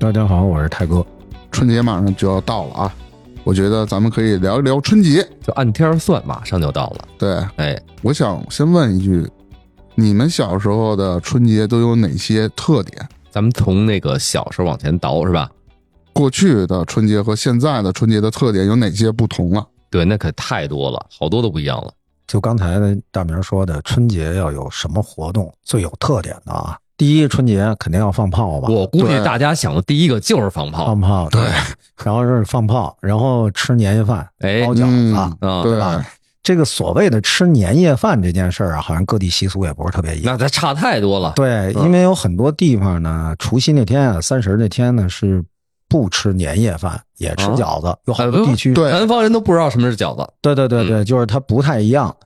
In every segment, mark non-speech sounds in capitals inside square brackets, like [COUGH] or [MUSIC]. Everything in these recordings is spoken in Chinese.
大家好，我是泰哥。春节马上就要到了啊，我觉得咱们可以聊一聊春节。就按天儿算，马上就到了。对，哎，我想先问一句，你们小时候的春节都有哪些特点？咱们从那个小时候往前倒，是吧？过去的春节和现在的春节的特点有哪些不同啊？对，那可太多了，好多都不一样了。就刚才大明说的，春节要有什么活动最有特点的啊？第一，春节肯定要放炮吧？我估计大家想的第一个就是放炮放炮，对，然后是放炮，然后吃年夜饭，哎包饺子。嗯啊。对，吧这个所谓的吃年夜饭这件事儿啊，好像各地习俗也不是特别一样。那它差太多了。对，嗯因为有很多地方呢，除夕那天啊，三十那天呢是不吃年夜饭，也吃啊饺子，有好哎不多地区对南方人都不知道什么是饺子。对对对对，就是它不太一样。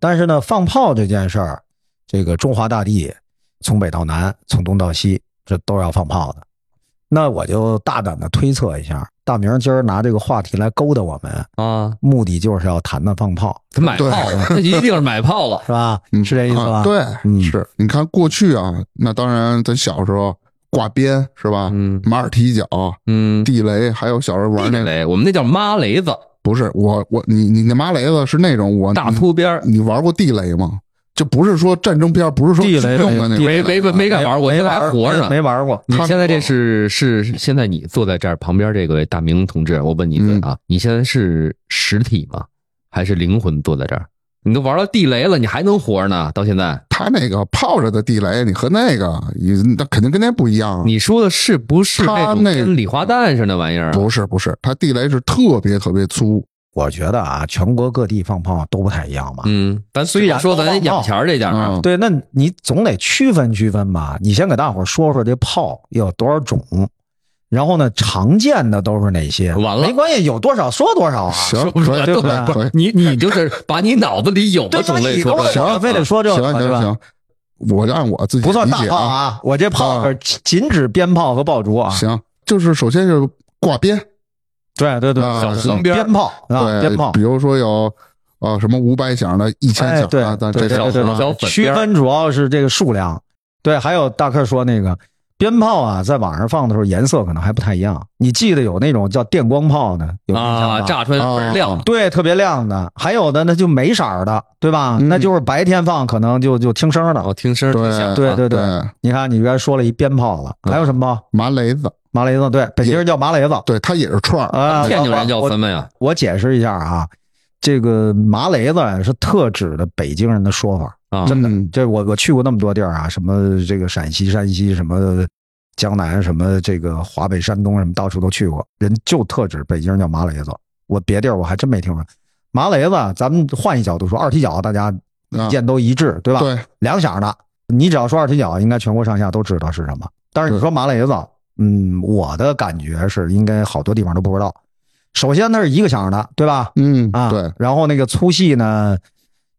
但是呢，放炮这件事儿，这个中华大地从北到南，从东到西，这都是要放炮的。那我就大胆的推测一下，大明儿今儿拿这个话题来勾搭我们，啊，目的就是要谈谈放炮，他买炮了，他一定是买炮了。是吧？嗯是这意思吧？啊对，嗯是你看过去啊，那当然咱小时候挂鞭是吧？嗯马尔踢脚、嗯，地雷，还有小时候玩那个，雷，我们那叫妈雷子，不是我我你你那麻雷子是那种我大秃边儿。你玩过地雷吗？就不是说战争片，不是说地雷用的那种。地没没没没敢玩过，没现在还玩活着。没玩过。他你现在这是是现在你坐在这儿旁边这个大明同志，我问你一嗯嘴啊，你现在是实体吗？还是灵魂坐在这儿？你都玩到地雷了，你还能活着呢？到现在，他那个泡着的地雷，你和那个，你那肯定跟那不一样啊。你说的是不是他那种那跟礼花弹似的那玩意儿啊？不是不是，它地雷是特别特别粗，我觉得啊，全国各地放炮都不太一样嘛。嗯，咱虽然说咱都放养钱儿这点儿啊，嗯，对，那你总得区分区分吧。你先给大伙儿说说这炮有多少种，然后呢，常见的都是哪些？完了没关系，有多少说多少啊。行，不可以对不对你你就是把你脑子里有的对种类说出来。行非得说这个行行行，我就按我自己不算大理解啊，炮啊，我这炮啊是仅指鞭炮和爆竹啊。行，就是首先是挂鞭，对对对，啊小红边儿鞭炮啊，对，鞭炮比。如说有呃什么五百响的、一千哎，对响的，但对这种对对对，小区分主要是这个数量。对，还有大客说那个鞭炮啊，在网上放的时候颜色可能还不太一样。你记得有那种叫电光炮的，有啊，炸出来亮，对，特别亮的，还有的那就没色儿的，对吧？嗯那就是白天放，可能就就听声的。哦听声儿挺响啊。对对对对，你看，你刚才说了一鞭炮了，还有什么炮？麻雷子，麻雷子，对，北京人叫麻雷子对，它也是串儿，啊。天津人叫什么呀？我解释一下啊，这个麻雷子是特指的北京人的说法，啊，真的嗯。这我我去过那么多地儿啊，什么这个陕西、山西，什么江南，什么这个华北、山东，什么到处都去过，人就特指北京人叫麻雷子。我别地儿我还真没听说。麻雷子，咱们换一角度说，二踢脚大家啊意见都一致，对吧？对，两响的，你只要说二踢脚，应该全国上下都知道是什么。但是你说麻雷子，嗯，我的感觉是应该好多地方都不知道。首先它是一个响的，对吧？嗯，啊，对，然后那个粗细呢，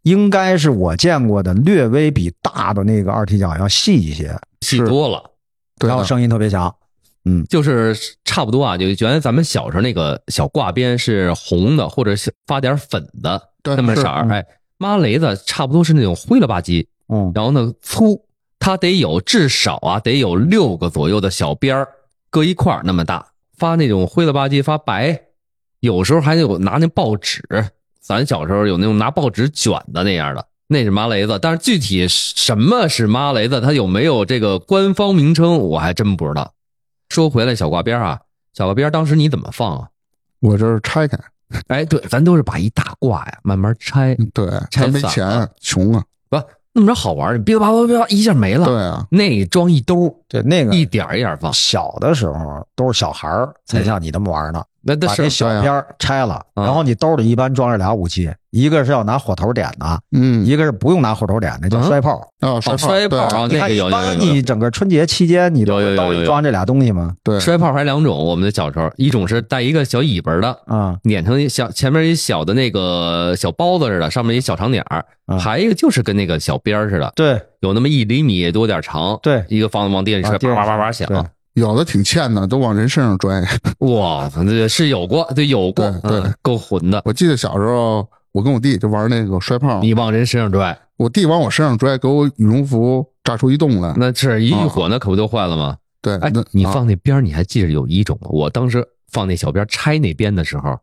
应该是我见过的略微比大的那个二踢脚要细一些，细多了。对，然后声音特别响。嗯，就是差不多啊，就原来咱们小时候那个小挂鞭是红的，或者是发点粉的对那么色儿，嗯哎，妈雷子差不多是那种灰了吧唧，嗯，然后呢粗，它得有至少啊得有六个左右的小边儿，搁一块儿那么大，发那种灰了吧唧发白，有时候还有拿那报纸，咱小时候有那种拿报纸卷的那样的，那是麻雷子，但是具体什么是麻雷子，它有没有这个官方名称，我还真不知道。说回来，小挂鞭啊，小挂鞭当时你怎么放啊？我这是拆开，哎，对，咱都是把一大挂呀慢慢拆，对，拆没钱，穷啊，不那么着好玩儿，你别叭叭叭一下没了，对啊，那装一兜，对，那个一点儿一点儿放。小的时候都是小孩儿才像你这么玩呢。那那是把这小边儿拆了，啊然后你兜里一般装着俩武器，一个是要拿火头点的，嗯。一个是不用拿火头点的，叫嗯。摔炮。啊，哦摔炮那个有有有有。你整个春节期间，你兜里装这俩东西吗？对，摔炮还两种，我们的小时候，一种是带一个小尾巴的，啊，碾成一小前面一小的那个小包子似的，上面一小长点儿，啊。还一个就是跟那个小鞭儿似的，对。有那么一厘米多点长，对，一个放往地上一摔，往地上叭叭叭叭响。对有的挺欠的，都往人身上拽。[LAUGHS] 哇，这是有过，对，有过，对够混的。我记得小时候，我跟我弟就玩那个摔炮，你往人身上拽，我弟往我身上拽，给我羽绒服炸出一洞来。那是一遇火，那可不就坏了吗？对，哎那，你啊放那边你还记着有一种吗？我当时放那小边拆那边的时候，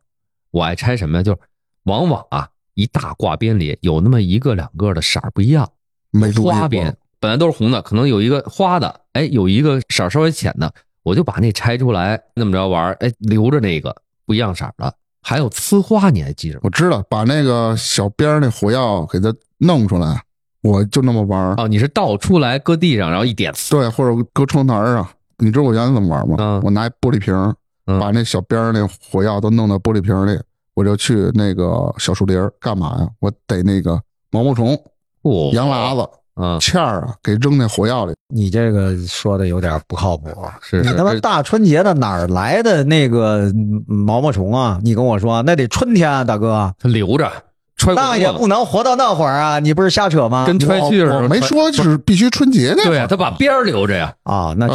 我爱拆什么呀？就是往往啊，一大挂边里有那么一个两个的色儿不一样，没花边本来都是红的，可能有一个花的，哎，有一个色儿稍微浅的，我就把那拆出来，那么着玩儿，哎，留着那个不一样色儿的。还有呲花，你还记着吗？我知道，把那个小边儿那火药给它弄出来，我就那么玩儿。哦，你是倒出来搁地上，然后一点呲，对，或者搁窗台上。你知道我原来怎么玩吗？嗯我拿一玻璃瓶把那小边儿那火药都弄到玻璃瓶儿里，我就去那个小树林儿干嘛呀？我逮那个毛毛虫、哦，羊喇子、嗯，欠儿啊，给扔那火药里。你这个说的有点不靠谱。是是你他妈大春节的哪儿来的那个嗯毛毛虫啊？你跟我说，那得春天啊，大哥，他留着揣那也不能活到那会儿啊！你不是瞎扯吗？跟揣气似的。没说是必须春节那会儿对呀，他把边儿留着呀。啊，那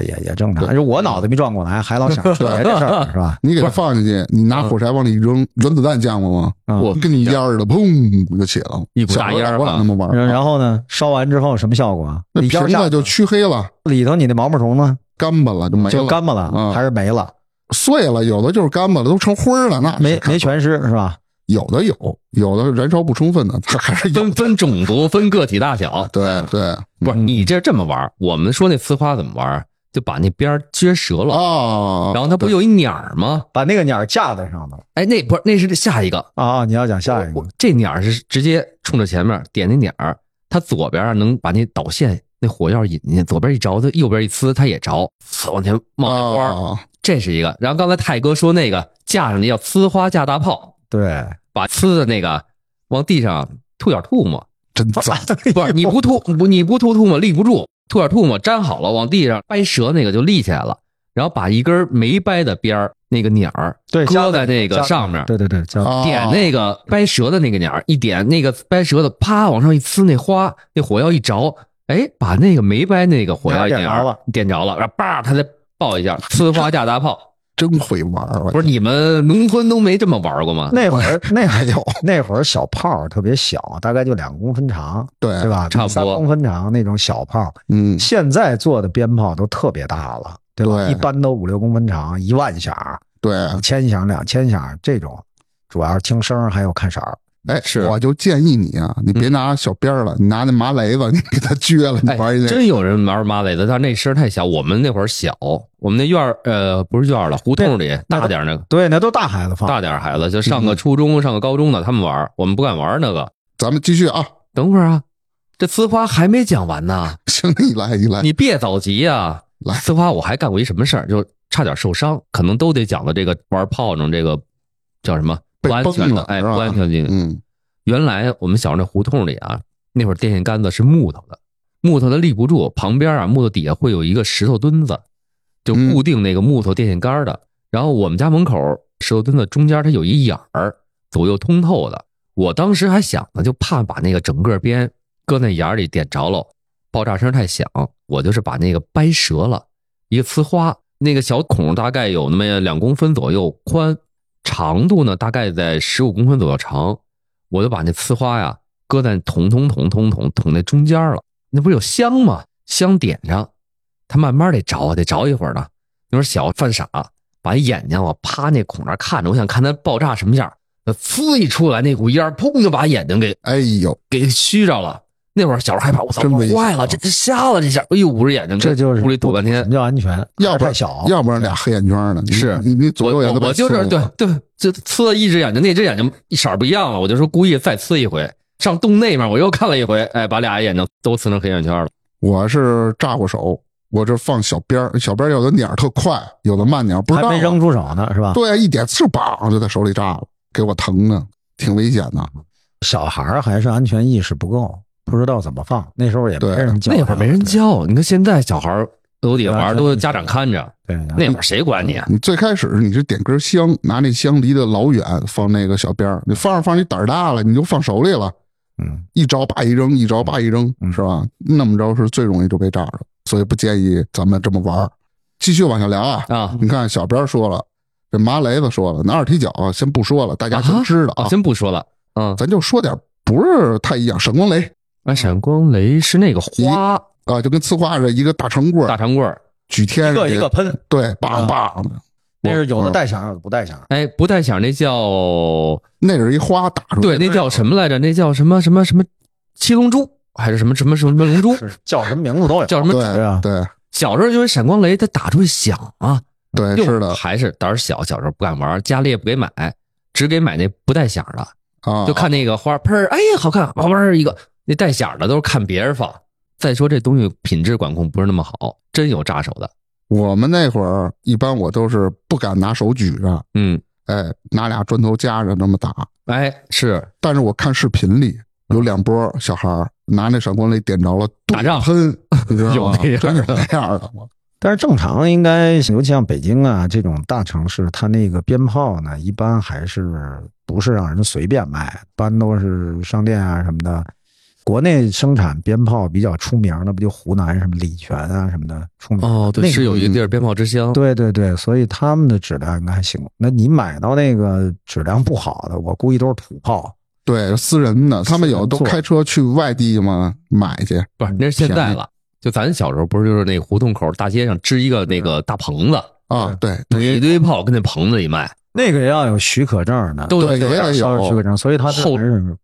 也也也正常。就我脑子没转过来，还老想春节这事儿 [LAUGHS] 是吧？你给它放进去，你拿火柴往里扔，原子弹见过吗？嗯我跟你烟似的，砰就起了，一股大烟儿小时候我那么玩儿。然然后呢，烧完之后什么效果啊？那里边下瓶子就黢黑了，里头你那毛毛虫呢，干巴了就没了，就干巴了，嗯还是没了？碎了，有的就是干巴了，都成灰了，那没没全尸是吧？有的有，有的燃烧不充分的，它 [LAUGHS] 还是有分。分种族，[LAUGHS] 分个体大小。对对不是你这这么玩，我们说那呲花怎么玩？就把那边撅折了，啊，然后它不有一鸟儿吗？把那个鸟架在上头哎，那不是那是下一个，啊！你要讲下一个这鸟儿是直接冲着前面点那鸟儿，它左边啊能把那导线那火药引进去，左边一着，它右边一呲，它也着，呲往前冒那花，啊，这是一个。然后刚才泰哥说那个架上那叫呲花架大炮，对，把呲的那个往地上吐点吐沫，真脏，[LAUGHS] 不是你不吐不你不吐吐沫立不住，吐点吐沫粘好了往地上掰折那个就立起来了，然后把一根没掰的边儿那个鸟儿对搁在那个上面，对对对，点那个掰折的那个鸟儿，一点那个掰折的，啪往上一呲，那花那火药一着，哎，把那个没掰那个火药点着了。点着了，然后叭，它再爆一下，呲花架大炮。真会玩儿。不是你们农村都没这么玩过吗？那会儿 [LAUGHS] 那会儿还有那会儿小炮儿特别小，大概就两公分长，对对吧？差不多三公分长那种小炮，嗯，现在做的鞭炮都特别大了，对吧？对一般都五六公分长，一万响、对，一千响、两千响这种，主要是听声儿还有看色儿。哎，是我就建议你啊，你别拿小鞭儿了，你拿那麻雷子，你给他撅了，你哎玩一，那。真有人玩麻雷子，但那声太小。我们那会儿小，我们那院儿呃不是院儿了，胡同里大点儿那个对，那都大孩子放。大点儿孩子，就上个初中、上个高中的，他们玩儿，我们不敢玩儿那个。咱们继续啊，等会儿啊，这呲花还没讲完呢，[LAUGHS] 行，你来，你来，你别着急呀、来呲花我还干过一什么事儿，就差点受伤，可能都得讲到这个玩炮仗这个叫什么被不安全的，哎，不安全的。嗯，原来我们小时候那胡同里啊，那会儿电线杆子是木头的，木头的立不住，旁边啊木头底下会有一个石头墩子，就嗯固定那个木头电线杆的。然后我们家门口石头墩子中间它有一眼儿，左右通透的。我当时还想呢，就怕把那个整个边搁那眼儿里点着了，爆炸声太响，我就是把那个掰折了，一个呲花，那个小孔大概有那么两公分左右宽，长度呢大概在十五公分左右长，我就把那呲花呀搁在捅捅捅捅捅捅那中间了，那不是有香吗？香点上，它慢慢得着，得着一会儿呢。那会儿小犯傻，把眼睛我趴那孔那儿看着，我想看它爆炸什么样。那呲一出来，那股烟儿砰就把眼睛给哎呦，给熏着了。那会儿小时候害怕，我操，真危险坏了，这这瞎了这下，哎呦，捂着眼睛，这就是屋里躲半天什么。叫安全？要不然太小，要不然俩黑眼圈呢？是你你左右眼都被我我就是对对，就呲了一只眼睛，那只眼睛一色儿不一样了，我就说故意再呲一回。上洞那面我又看了一回，哎，把俩眼睛都呲成黑眼圈了。我是炸过手，我这放小鞭儿，小鞭儿有的鸟儿特快，有的慢鸟儿，不知道啊还没扔出手呢，是吧？对啊，一点刺梆就在手里炸了，给我疼的，挺危险的。小孩儿还是安全意识不够，不知道怎么放。那时候也没对人教，那会儿没人。教，你看现在小孩儿都得玩，对都是家长看着，对，那会儿谁管你啊？你最开始你是点根香，拿那香离得老远，放那个小鞭儿，你放着放着你胆儿大了，你就放手里了，嗯，一招叭一扔，一招叭一扔，嗯是吧？那么着是最容易就被炸着，所以不建议咱们这么玩儿。继续往下聊啊，啊你看小边说了，这麻雷子说了，拿二踢脚先不说了，大家都知道啊，啊，先不说了，嗯，咱就说点不是太一样。闪光雷那闪光雷是那个花啊，就跟呲花似的，一个大长棍儿大长棍儿，举天一上去，个一个喷，对，梆梆的。那是有的嗯带响，有的不带响。哎，不带响那叫那是一花打出来，对，那叫什么来着？那叫什么什么什么七龙珠还是什么什么什么龙珠？叫什么名字都有。叫什么？对啊对对小时候因为闪光雷它打出去响啊，对，是的还是胆儿小，小时候不敢玩，家里也不给买，只给买那不带响的，啊，就看那个花喷儿，哎呀好看，哇哇儿一个，那带响的都是看别人放。再说这东西品质管控不是那么好，真有扎手的。我们那会儿一般我都是不敢拿手举着，嗯，哎，拿俩砖头夹着那么打。哎，是但是我看视频里有两波小孩儿拿那闪光雷点着了，打仗喷，[LAUGHS] 你知道吗？有那样真是那样的吗？[LAUGHS] 但是正常应该，尤其像北京啊这种大城市，它那个鞭炮呢，一般还是不是让人随便卖，一般都是商店啊什么的。国内生产鞭炮比较出名的，不就湖南什么礼泉啊什么的出名？哦，对，那个是有一个地儿鞭炮之乡。对对对，所以他们的质量应该还行。那你买到那个质量不好的，我估计都是土炮。对，私人的，他们有都开车去外地嘛买去。不是，那是现在了。就咱小时候不是就是那胡同口大街上支一个那个大棚子，啊，对，一堆炮跟那棚子里卖。那个要有许可证的，都对也得有要有许可证，所以他这后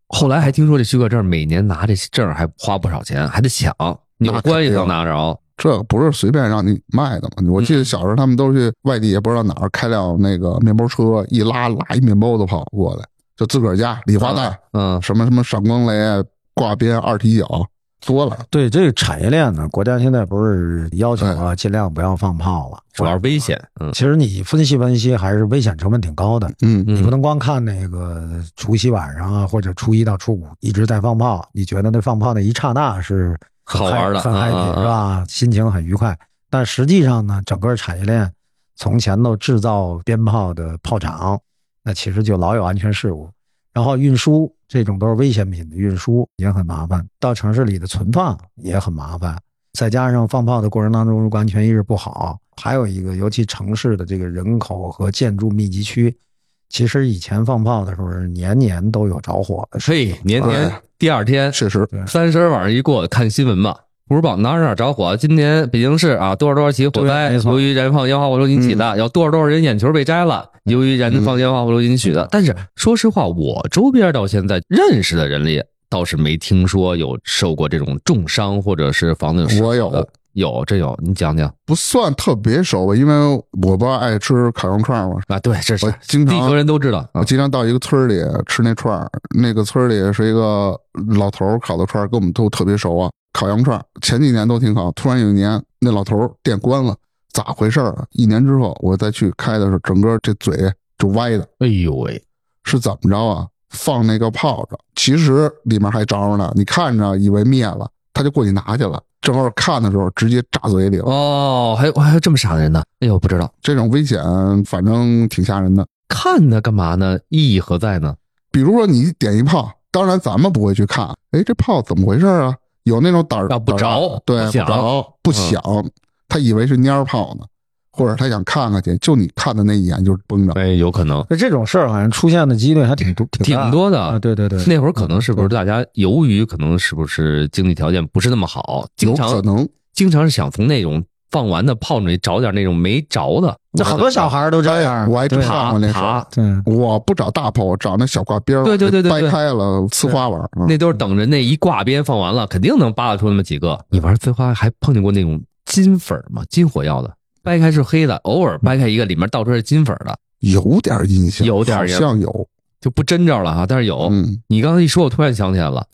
后来还听说这许可证每年拿这证还花不少钱，还得抢，你关系才能拿着。这个不是随便让你卖的嘛？我记得小时候他们都去外地，也不知道哪儿开辆那个面包车，一拉拉一面包都跑过来，就自个儿家礼花弹，嗯，什么什么闪光雷、挂鞭、二踢脚，多了。对这个产业链呢，国家现在不是要求啊，尽量不要放炮了，主要是危险。嗯其实你分析分析，还是危险成本挺高的。嗯嗯你不能光看那个除夕晚上啊，或者初一到初五一直在放炮，你觉得那放炮那一刹那是好玩的嗨很啊啊 happy 啊是吧？心情很愉快。但实际上呢，整个产业链从前头制造鞭炮的炮厂，那其实就老有安全事故，然后运输这种都是危险品的运输也很麻烦，到城市里的存放也很麻烦。再加上放炮的过程当中，如果安全意识不好，还有一个，尤其城市的这个人口和建筑密集区，其实以前放炮的时候，年年都有着火的事。嘿，年年第二天确实，三十晚上一过，看新闻吧。不是报哪儿哪儿着火，今年北京市啊多少多少起火灾，由于燃放烟花火烛引起的，有多少多少人眼球被摘了，由于燃放烟花火烛引起的。但是说实话，我周边到现在认识的人里，倒是没听说有受过这种重伤或者是房子有我有的有真有，你讲讲不算特别熟吧，因为我不爱吃烤羊串嘛，啊？对，这是经常地球人都知道啊我。经常到一个村里吃那串儿，那个村里是一个老头烤的串儿，跟我们都特别熟啊。烤羊串前几年都挺好，突然有一年那老头儿店关了，咋回事儿啊？一年之后我再去开的时候，整个这嘴就歪的，哎呦喂，是怎么着啊？放那个炮仗，其实里面还着着呢，你看着以为灭了，他就过去拿去了，正好看的时候直接炸嘴里了。哦，还有还有这么傻的人呢？哎呦，不知道这种危险反正挺吓人的。看它干嘛呢？意义何在呢？比如说你点一炮，当然咱们不会去看，哎，这炮怎么回事啊？有那种胆儿啊不着对，不不着，不响，他以为是蔫儿炮呢，或者他想看看去，就你看的那一眼就是绷着。哎，有可能。那这种事儿好像出现的几率还挺多，挺多的啊。对对对，那会儿可能是不是大家由于可能是不是经济条件不是那么好，经有可能，经常是想从那种放完的炮里找点那种没着的。这好多小孩都这样。我还真对看过那事爬。对，我不找大炮，我找那小挂边儿，对对对对对掰开了呲花玩那都是等着那一挂鞭放完了，肯定能扒拉出那么几个。你玩呲花还碰见过那种金粉吗？金火药的，掰开是黑的，偶尔掰开一个，里面倒出来是金粉的，有点印象，有点印象像有。就不真着了哈。但是有，嗯，你刚才一说，我突然想起来了，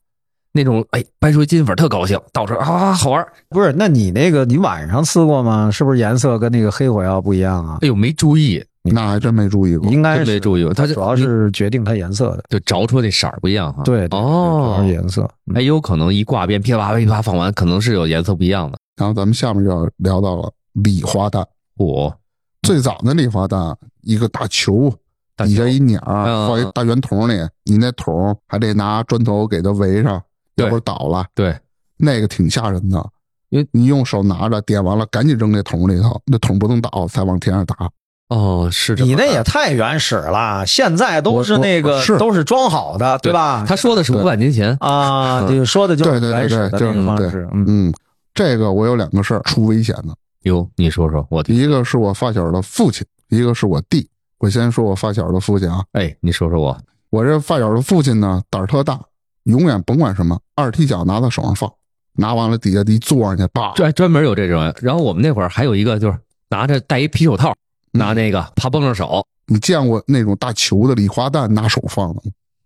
那种哎掰出金粉特高兴，到处啊好玩儿。不是，那你那个你晚上吃过吗？是不是颜色跟那个黑火药不一样啊？哎呦没注意，那还真没注意过。应该是没注意过它主要是决定它颜色的。就着出那色儿不一样哈。对，对对主要是哦，颜色。嗯哎，有可能一挂鞭噼里啪啦噼里啪啦放完，可能是有颜色不一样的。然后咱们下面就要聊到了礼花弹。我，最早的礼花弹，一个大球，大球底下一鸟，嗯放一大圆筒里，你那桶还得拿砖头给它围上，对要不倒了。对，那个挺吓人的，因为你用手拿着点完了，赶紧扔那桶里头，那桶不能倒，才往天上打。哦，是这么你那也太原始了，现在都是那个是都是装好的，对吧？他说的是五百年前，啊，就说的就是对对对原始的对，就是对那个方式。嗯，嗯，这个我有两个事儿出危险的，哟，你说说，我。一个是我发小的父亲，一个是我弟。我先说我发小的父亲啊，哎，你说说我，我这发小的父亲呢胆儿特大，永远甭管什么，二踢脚拿到手上放，拿完了底下一坐上去，叭，专专门有这种人。然后我们那会儿还有一个，就是拿着戴一皮手套，拿那个怕崩着手，你见过那种大球的礼花弹拿手放的吗？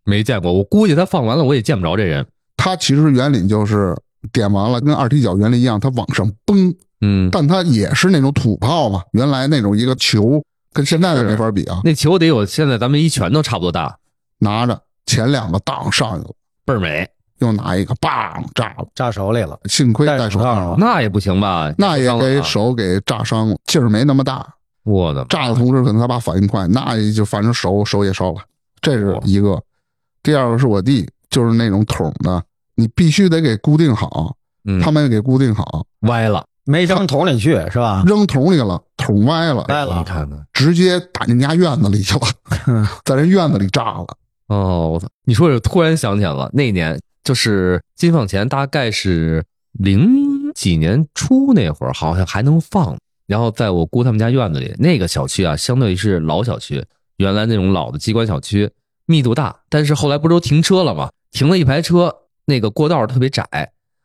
没见过。我估计他放完了，我也见不着这人。他其实原理就是点完了，跟二踢脚原理一样，他往上崩，嗯，但他也是那种土炮嘛。原来那种一个球，跟现在的没法比啊。那球得有现在咱们一拳头差不多大，拿着前两个当上去了，倍儿美。又拿一个棒炸了，炸手里了。幸亏戴戴手套了，那也不行吧？那也给手给炸伤了，劲儿没那么大。我的炸的同时，可能他爸反应快，那也就反正手手也烧了，这是一个。第二个是我弟，就是那种桶的，你必须得给固定好，嗯，他没给固定好，歪了，没扔桶里去是吧？扔桶里了，桶歪了，歪了，你看看。直接打进家院子里去了，[LAUGHS] 在人院子里炸了。哦，我操！你说我突然想起来了，那年就是金放前，大概是零几年初那会儿，好像还能放。然后在我姑他们家院子里，那个小区啊，相对于是老小区，原来那种老的机关小区，密度大。但是后来不是都停车了吗？停了一排车，那个过道特别窄，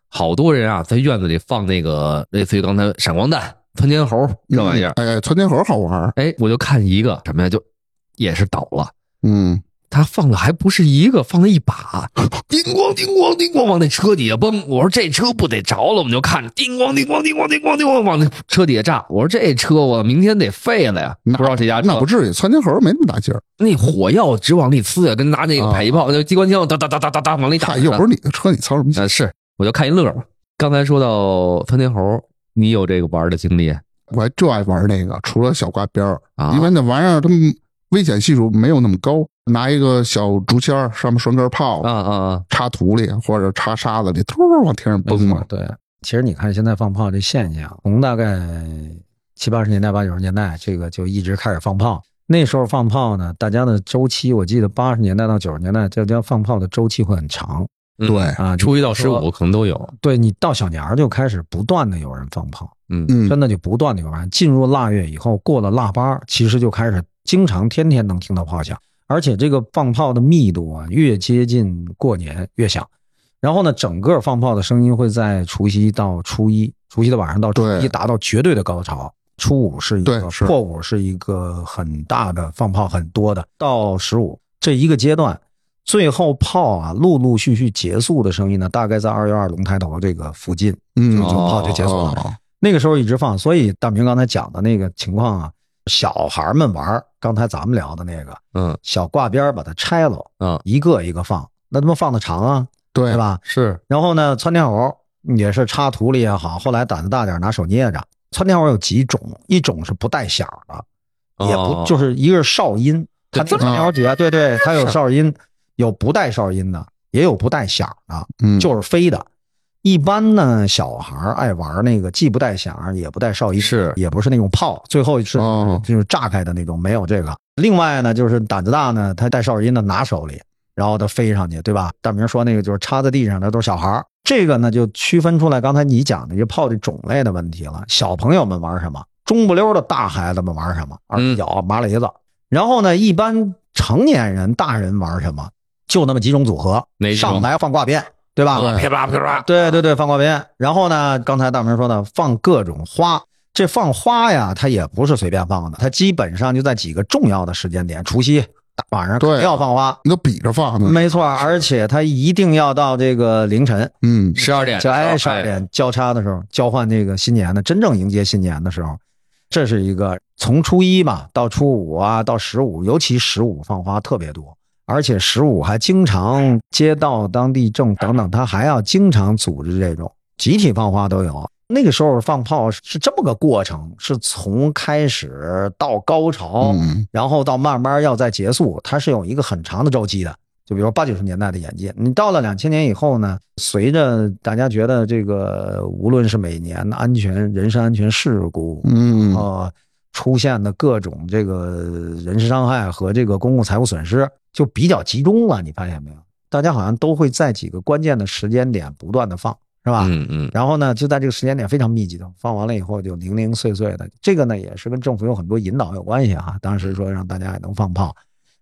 好多人啊在院子里放那个类似于刚才闪光弹、窜天猴这玩意儿。哎，窜天猴好玩儿，哎，我就看一个什么呀，就也是倒了。嗯，他放的还不是一个，放了一把，叮咣叮咣叮咣往那车底下崩。我说这车不得着了，我们就看着叮咣叮咣叮咣叮咣叮咣往那车底下炸。我说这车我明天得废了呀！那不知道这家车那不至于，窜天猴没那么大劲儿。那火药直往里呲呀，跟拿那个迫击炮、那机关枪哒哒哒哒哒哒往里打。又不是你的车，你操什么心？呃是，我就看一乐嘛。刚才说到窜天猴，你有这个玩的经历我还就爱玩那个，除了小挂边儿，啊？因为那玩意儿它危险系数没有那么高，拿一个小竹签儿上面拴根炮，啊啊啊！插土里或者插沙子里，突往天上崩嘛。对，其实你看现在放炮这现象，从大概七八十年代、八九十年代，这个就一直开始放炮。那时候放炮呢，大家的周期，我记得八十年代到九十年代，这叫放炮的周期会很长嗯对啊。初一到十五可能都有。对你到小年儿就开始不断的有人放炮，嗯嗯，真的就不断的有人。进入腊月以后，过了腊八，其实就开始经常天天能听到炮响，而且这个放炮的密度啊，越接近过年越响。然后呢，整个放炮的声音会在除夕到初一，除夕的晚上到初一达到绝对的高潮。初五是一个是破五是一个很大的放炮很多的，到十五这一个阶段，最后炮啊陆陆续续结束的声音呢，大概在二月二龙抬头这个附近，嗯，就炮就结束了。哦那个时候一直放，所以大明刚才讲的那个情况啊，小孩们玩刚才咱们聊的那个嗯小挂边儿把它拆了，嗯，一个一个放，那他妈放的长啊，对是？吧？是然后呢，窜天猴也是插土里也好，后来胆子大点拿手捏着。窜天猴有几种，一种是不带响的，也不哦就是一个是哨音，它那个窜天猴节，对对，它有哨音，有不带哨音的，也有不带响的。嗯，就是飞的。一般呢，小孩儿爱玩那个，既不带响，也不带哨音，是也不是那种炮，最后是、哦就是炸开的那种，没有这个。另外呢，就是胆子大呢，他带哨音的拿手里，然后他飞上去，对吧？大明说那个就是插在地上的都是小孩儿，这个呢就区分出来刚才你讲的这炮的种类的问题了。小朋友们玩什么？中不溜的大孩子们玩什么？二踢脚、麻雷子。然后呢，一般成年人、大人玩什么？就那么几种组合上台放挂鞭，对吧？对噼啪噼啪，对对对，放挂鞭。然后呢，刚才大明说的，放各种花。这放花呀，它也不是随便放的，它基本上就在几个重要的时间点，除夕、大晚上对肯定要放花，你都比着放呢。没错，而且它一定要到这个凌晨，嗯，十二点就哎十哎二点交叉的时候，交换这个新年的真正迎接新年的时候，这是一个从初一吧到初五啊到十五，尤其十五放花特别多，而且十五还经常街道、当地政等等，他还要经常组织这种集体放花都有。那个时候放炮是这么个过程，是从开始到高潮，嗯然后到慢慢要再结束，它是有一个很长的周期的。就比如八九十年代的演进，你到了两千年以后呢，随着大家觉得这个无论是每年的安全、人身安全事故，嗯呃，出现的各种这个人身伤害和这个公共财物损失就比较集中了。你发现没有？大家好像都会在几个关键的时间点不断的放，是吧？嗯嗯，然后呢，就在这个时间点非常密集的放完了以后，就零零碎碎的。这个呢，也是跟政府有很多引导有关系哈。当时说让大家也能放炮，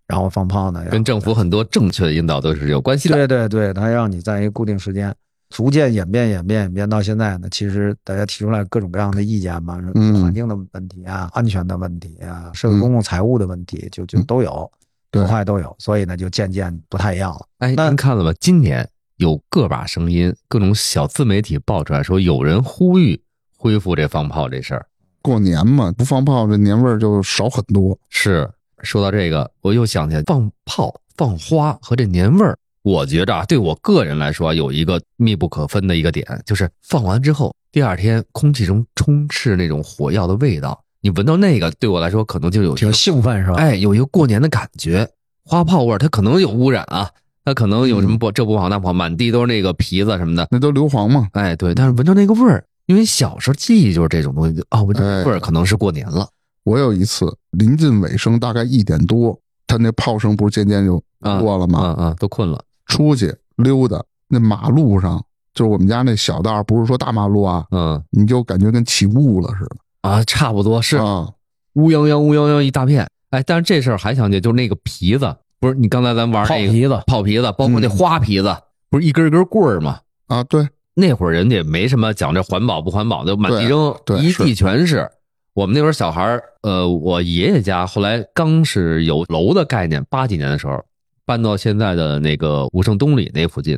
然后放炮呢，跟政府很多正确的引导都是有关系的。对对对，它让你在一个固定时间，逐渐演变演变演变到现在呢，其实大家提出来各种各样的意见嘛，嗯环境的问题啊，安全的问题啊，社会公共财务的问题，就就都有，对破坏都有，所以呢，就渐渐不太一样了。哎，您看了吗？今年有个把声音，各种小自媒体爆出来说，有人呼吁恢复这放炮这事儿。过年嘛，不放炮这年味儿就少很多。是说到这个，我又想起来放炮、放花和这年味儿。我觉着啊，对我个人来说啊，有一个密不可分的一个点，就是放完之后，第二天空气中充斥那种火药的味道，你闻到那个，对我来说可能就有一挺个兴奋是吧？哎，有一个过年的感觉。花炮味儿它可能有污染啊，它可能有什么不这不好那不好，满地都是那个皮子什么的。那都硫磺嘛，哎，对，但是闻到那个味儿，因为小时候记忆就是这种东西，啊，闻到哎味儿可能是过年了。我有一次临近尾声，大概一点多，他那炮声不是渐渐就过了吗？嗯嗯，都困了。出去溜达，那马路上就是我们家那小道，不是说大马路啊，嗯你就感觉跟起雾了似的。啊，差不多是啊，乌泱泱乌泱泱一大片。哎，但是这事儿还想起，就是那个皮子，不是你刚才咱玩那个皮子泡皮子，包括那嗯花皮子，不是一根一根棍儿吗？啊，对，那会儿人家没什么讲这环保不环保的，满地扔，对对一地全是。我们那会儿小孩儿，呃，我爷爷家后来刚是有楼的概念，八几年的时候搬到现在的那个武胜东里那附近，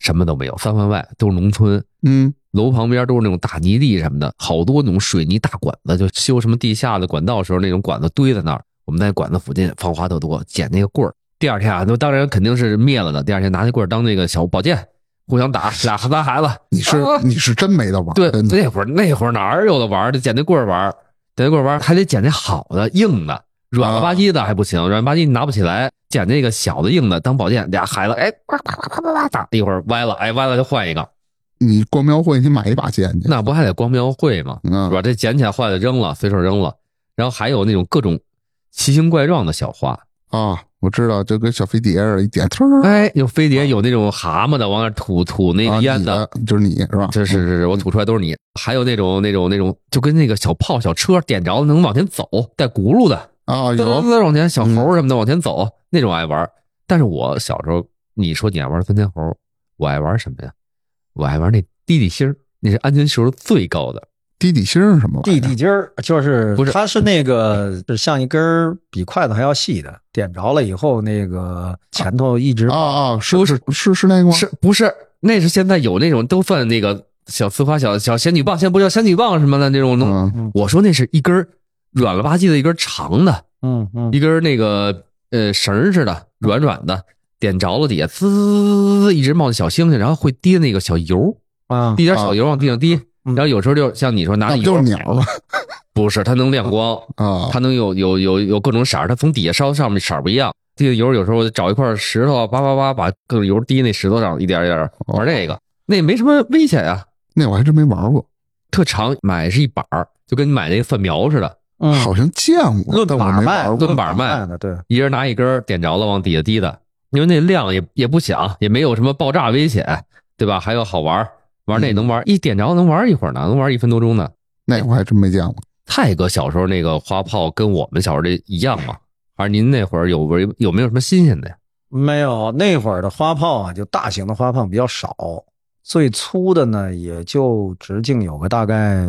什么都没有，三环外都是农村，嗯，楼旁边都是那种大泥地什么的，好多那种水泥大管子，就修什么地下的管道时候那种管子堆在那儿。我们在管子附近放花特多，捡那个棍儿。第二天啊，那当然肯定是灭了的。第二天拿那棍儿当那个小宝剑，互相打，俩仨孩子。你是啊你是真没得玩，对，那会儿那会儿哪儿有的玩儿？得捡那棍儿玩儿，捡那棍儿玩还得捡那好的硬的，软了吧唧的还不行，软了吧唧你拿不起来。捡那个小的硬的当宝剑，俩孩子哎，啪啪啪啪啪啪打，一会儿歪了，哎歪了就换一个，你逛庙会你买一把剑去，那不还得光庙会吗？嗯是吧？这捡起来坏了扔了，随手扔了。然后还有那种各种奇形怪状的小花，啊，我知道，就跟小飞碟似的，一点哎，有飞碟，有那种蛤蟆的，往那吐吐那烟的，就是你是吧？这是是是，我吐出来都是你。还有那种那种那种，就跟那个小炮小车点着了能往前走，带轱辘的，啊，噔噔有噔往前，小猴什么的往前走，那种爱玩。但是我小时候，你说你爱玩钻天猴，我爱玩什么呀？我爱玩那滴滴星儿，那是安全系数最高的。滴滴星儿什么玩意儿？地地筋儿就是不是它是那个是像一根儿比筷子还要细的，点着了以后，那个前头一直啊啊，是是是是那个吗？是不是？那是现在有那种都算那个小呲花、小小仙女棒，现在不叫仙女棒什么的那种东。嗯我说那是一根儿软了吧唧的一根长的，嗯嗯一根那个呃绳似的，软软的，点着了底下滋滋滋一直冒着小星星，然后会滴那个小油，啊滴点小油往地上滴。嗯然后有时候就像你说拿就是鸟吗？不是，它能亮光，啊它能有有有有各种色儿，它从底下烧上面色儿不一样。滴的油有时候找一块石头，叭叭叭把各种油滴那石头上，一点一点玩这个，那也没什么危险呀，那我还真没玩过，特长，买是一板儿，就跟你买那个蒜苗似的，嗯，好像见过，论板卖。论板卖的，对，一人拿一根点着了往底下滴的，因为那量也也不响，也没有什么爆炸危险，对吧？还有好玩儿，玩那能玩，一点着能玩一会儿呢，能玩一分多钟呢。那我还真没见过。泰哥小时候那个花炮跟我们小时候这一样吗？还是您那会儿有没有有没有什么新鲜的呀？没有那会儿的花炮啊，就大型的花炮比较少，最粗的呢也就直径有个大概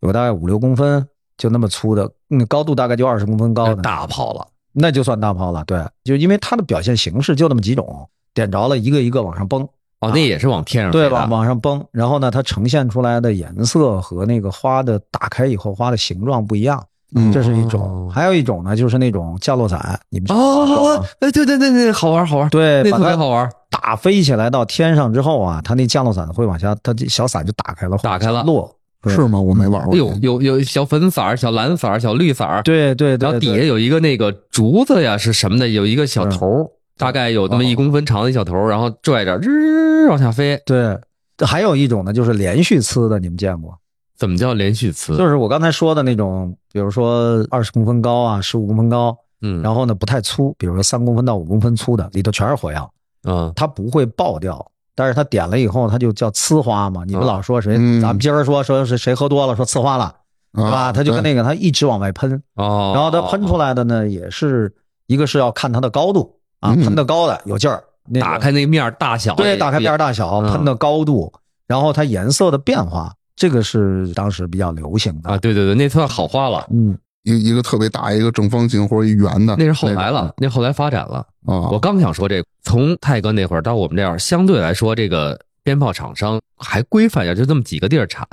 有个大概五六公分，就那么粗的，嗯，高度大概就二十公分高的。大炮了，那就算大炮了。对，就因为它的表现形式就那么几种，点着了一个一个往上崩，哦，那也是往天上对，飞的往往上崩。然后呢，它呈现出来的颜色和那个花的打开以后花的形状不一样，嗯这是一种。哦还有一种呢，就是那种降落伞，你们哦对对对对，好玩好玩，对，那特别好玩。打飞起来到天上之后啊，它那降落伞会往下，它这小伞就打开了，打开了落。对是吗？我没玩过。有有有小粉色儿、小蓝色儿、小绿色儿，对对对，然后底下有一个那个竹子呀，是什么的？有一个小头儿，大概有那么一公分长的一小头儿，然后拽着日往下飞。对，还有一种呢，就是连续呲的，你们见过？怎么叫连续呲？就是我刚才说的那种，比如说二十公分高啊，十五公分高，嗯，然后呢不太粗，比如说三公分到五公分粗的，里头全是火药，嗯它不会爆掉。但是他点了以后，他就叫呲花嘛。你们啊老说谁？嗯咱们今儿说说是谁喝多了，说呲花了，对是吧？它就跟那个，他一直往外喷，哦，然后他喷出来的呢，也是一个是要看它的高度啊，嗯喷的高的有劲儿，那个打开那面儿大小，对，打开面儿大小，嗯喷的高度，然后它颜色的变化，这个是当时比较流行的啊，。对对对，那算好花了。嗯，一一个特别大，一个正方形或者一圆的，那是后来了，那后来发展了。啊。我刚想说这个，从泰哥那会儿到我们这儿，相对来说，这个鞭炮厂商还规范一点，就这么几个地儿产。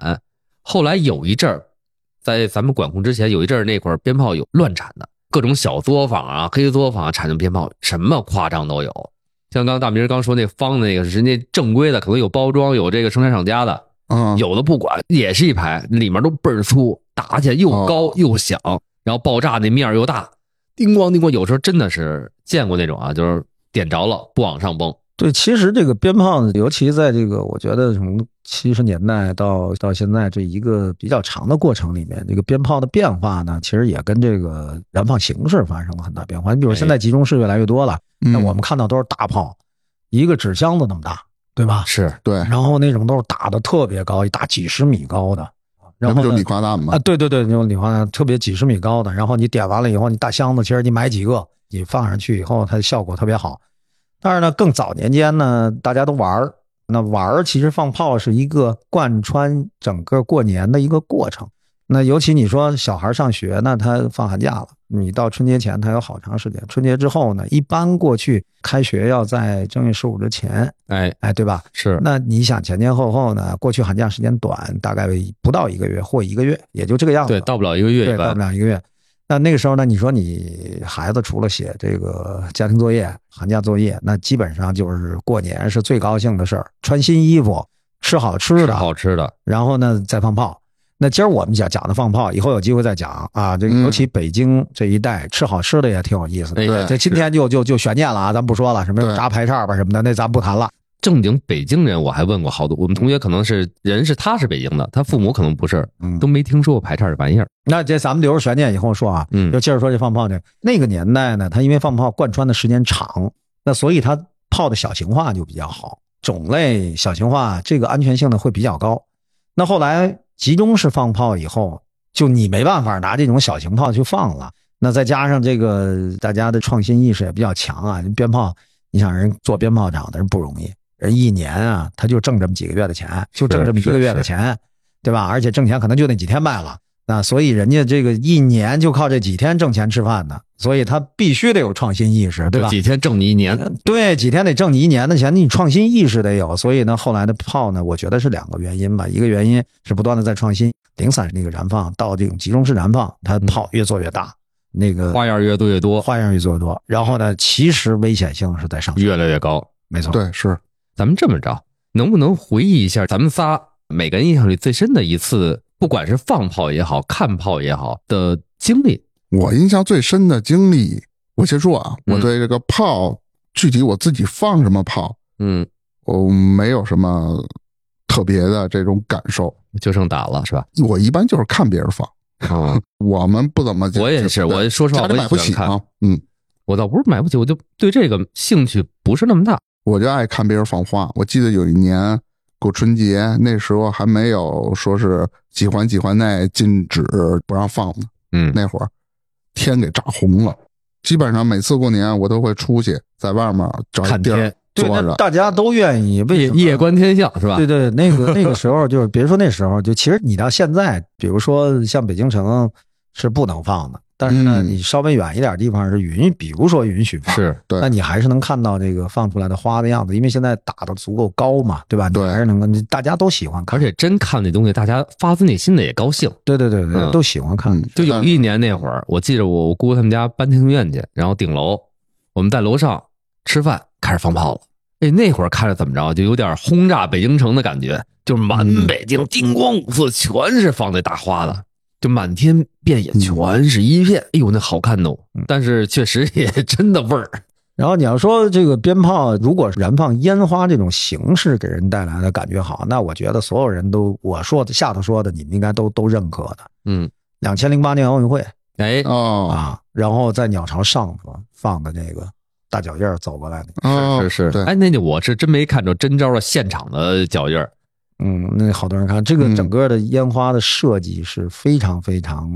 后来有一阵儿，在咱们管控之前，有一阵儿那会儿鞭炮有乱产的，各种小作坊啊、黑作坊啊产的鞭炮，什么夸张都有。像刚刚大明刚说那方的那个人家正规的，可能有包装，有这个生产厂家的，嗯，有的不管，也是一排，里面都倍儿粗，打起来又高又响，然后爆炸那面儿又大，叮咣叮咣，有时候真的是见过那种啊，就是点着了不往上蹦，对，其实这个鞭炮，尤其在这个我觉得从七十年代到到现在这一个比较长的过程里面，这个鞭炮的变化呢，其实也跟这个燃放形式发生了很大变化。你比如现在集中式越来越多了，那嗯我们看到都是大炮，一个纸箱子那么大，对吧？是对，然后那种都是打的特别高，一打几十米高的，然后就礼花弹嘛啊，？对对对，那种礼花弹特别几十米高的，然后你点完了以后，你大箱子，其实你买几个，你放上去以后，它的效果特别好。但是呢，更早年间呢，大家都玩儿，那玩儿其实放炮是一个贯穿整个过年的一个过程。那尤其你说小孩上学那，他放寒假了，你到春节前他有好长时间，春节之后呢，一般过去开学要在正月十五之前，哎哎，对吧？是那你想前前后后呢？过去寒假时间短，大概不到一个月或一个月，也就这个样子。对，到不了一个月对，到不了一个月。那那个时候呢，你说你孩子除了写这个家庭作业、寒假作业，那基本上就是过年是最高兴的事儿，穿新衣服，吃好吃的，好吃的，然后呢再放炮。那今儿我们讲讲的放炮，以后有机会再讲啊。这尤其北京这一带吃好吃的也挺有意思的。哎对这今天就就就悬念了啊，咱不说了，什么对炸排叉吧什么的，那咱不谈了。正经北京人，我还问过好多，我们同学可能是人是他是北京的，他父母可能不是，嗯都没听说过排叉这玩意儿。那这咱们留着悬念以后说啊，嗯就接着说这放炮这那个年代呢，他因为放炮贯穿的时间长，那所以它炮的小型化就比较好，种类小型化，这个安全性呢会比较高。那后来集中式放炮以后，就你没办法拿这种小型炮去放了。那再加上这个大家的创新意识也比较强啊，鞭炮，你想人做鞭炮厂的人不容易，人一年啊他就挣这么几个月的钱，就挣这么一个月的钱，对吧？而且挣钱可能就那几天卖了。那，所以人家这个一年就靠这几天挣钱吃饭的，所以他必须得有创新意识，对吧？几天挣你一年，对，几天得挣你一年的钱，你创新意识得有。所以呢，后来的炮呢，我觉得是两个原因吧。一个原因是不断的在创新，零散那个燃放到这种集中式燃放，它炮越做越大，那个花样越多越多，花样越做越多。然后呢，其实危险性是在上升，越来越高。没错。对，是咱们这么着，能不能回忆一下咱们仨每个人印象里最深的一次，不管是放炮也好看炮也好的经历？我印象最深的经历。我先说啊，嗯我对这个炮，具体我自己放什么炮，嗯，我没有什么特别的这种感受。就剩打了是吧？我一般就是看别人放，啊，[LAUGHS] 我们不怎么。我也是，我说实话，我买不。起啊。嗯，我倒不是买不起，我就对这个兴趣不是那么大。我就爱看别人放花。我记得有一年过春节，那时候还没有说是几环几环内禁止不让放呢。嗯，那会儿天给炸红了，基本上每次过年我都会出去，在外面找一地儿看天对，坐着。那大家都愿意，为什么？夜夜观天象是吧？对对，那个那个时候就是，别说那时候，就其实你到现在，比如说像北京城是不能放的，但是呢，嗯你稍微远一点地方是允，比如说允许放，是对那你还是能看到这个放出来的花的样子，因为现在打的足够高嘛，对吧？你对还是能够，大家都喜欢看，而且真看那东西，大家发自内心的也高兴。对对对对，嗯都喜欢看。嗯，就有一年那会儿，我记着我我姑他们家搬庭院去，然后顶楼，我们在楼上吃饭，开始放炮了。哎，那会儿看着怎么着，就有点轰炸北京城的感觉，就是满北京金光五色，全是放那大花的，就满天遍野全是一片，哎呦，那好看哦。[LAUGHS] 但是确实也 [LAUGHS] 真的味儿，然后你要说这个鞭炮，如果燃放烟花这种形式给人带来的感觉好，那我觉得所有人都我说的下头说的，你们应该都都认可的。嗯，两千零八年奥运会哎，哦。啊，然后在鸟巢上头放的那个大脚印儿走过来的，是，是是，对，哎，那我是真没看着真招的现场的脚印儿，嗯，那好多人看这个嗯整个的烟花的设计是非常非常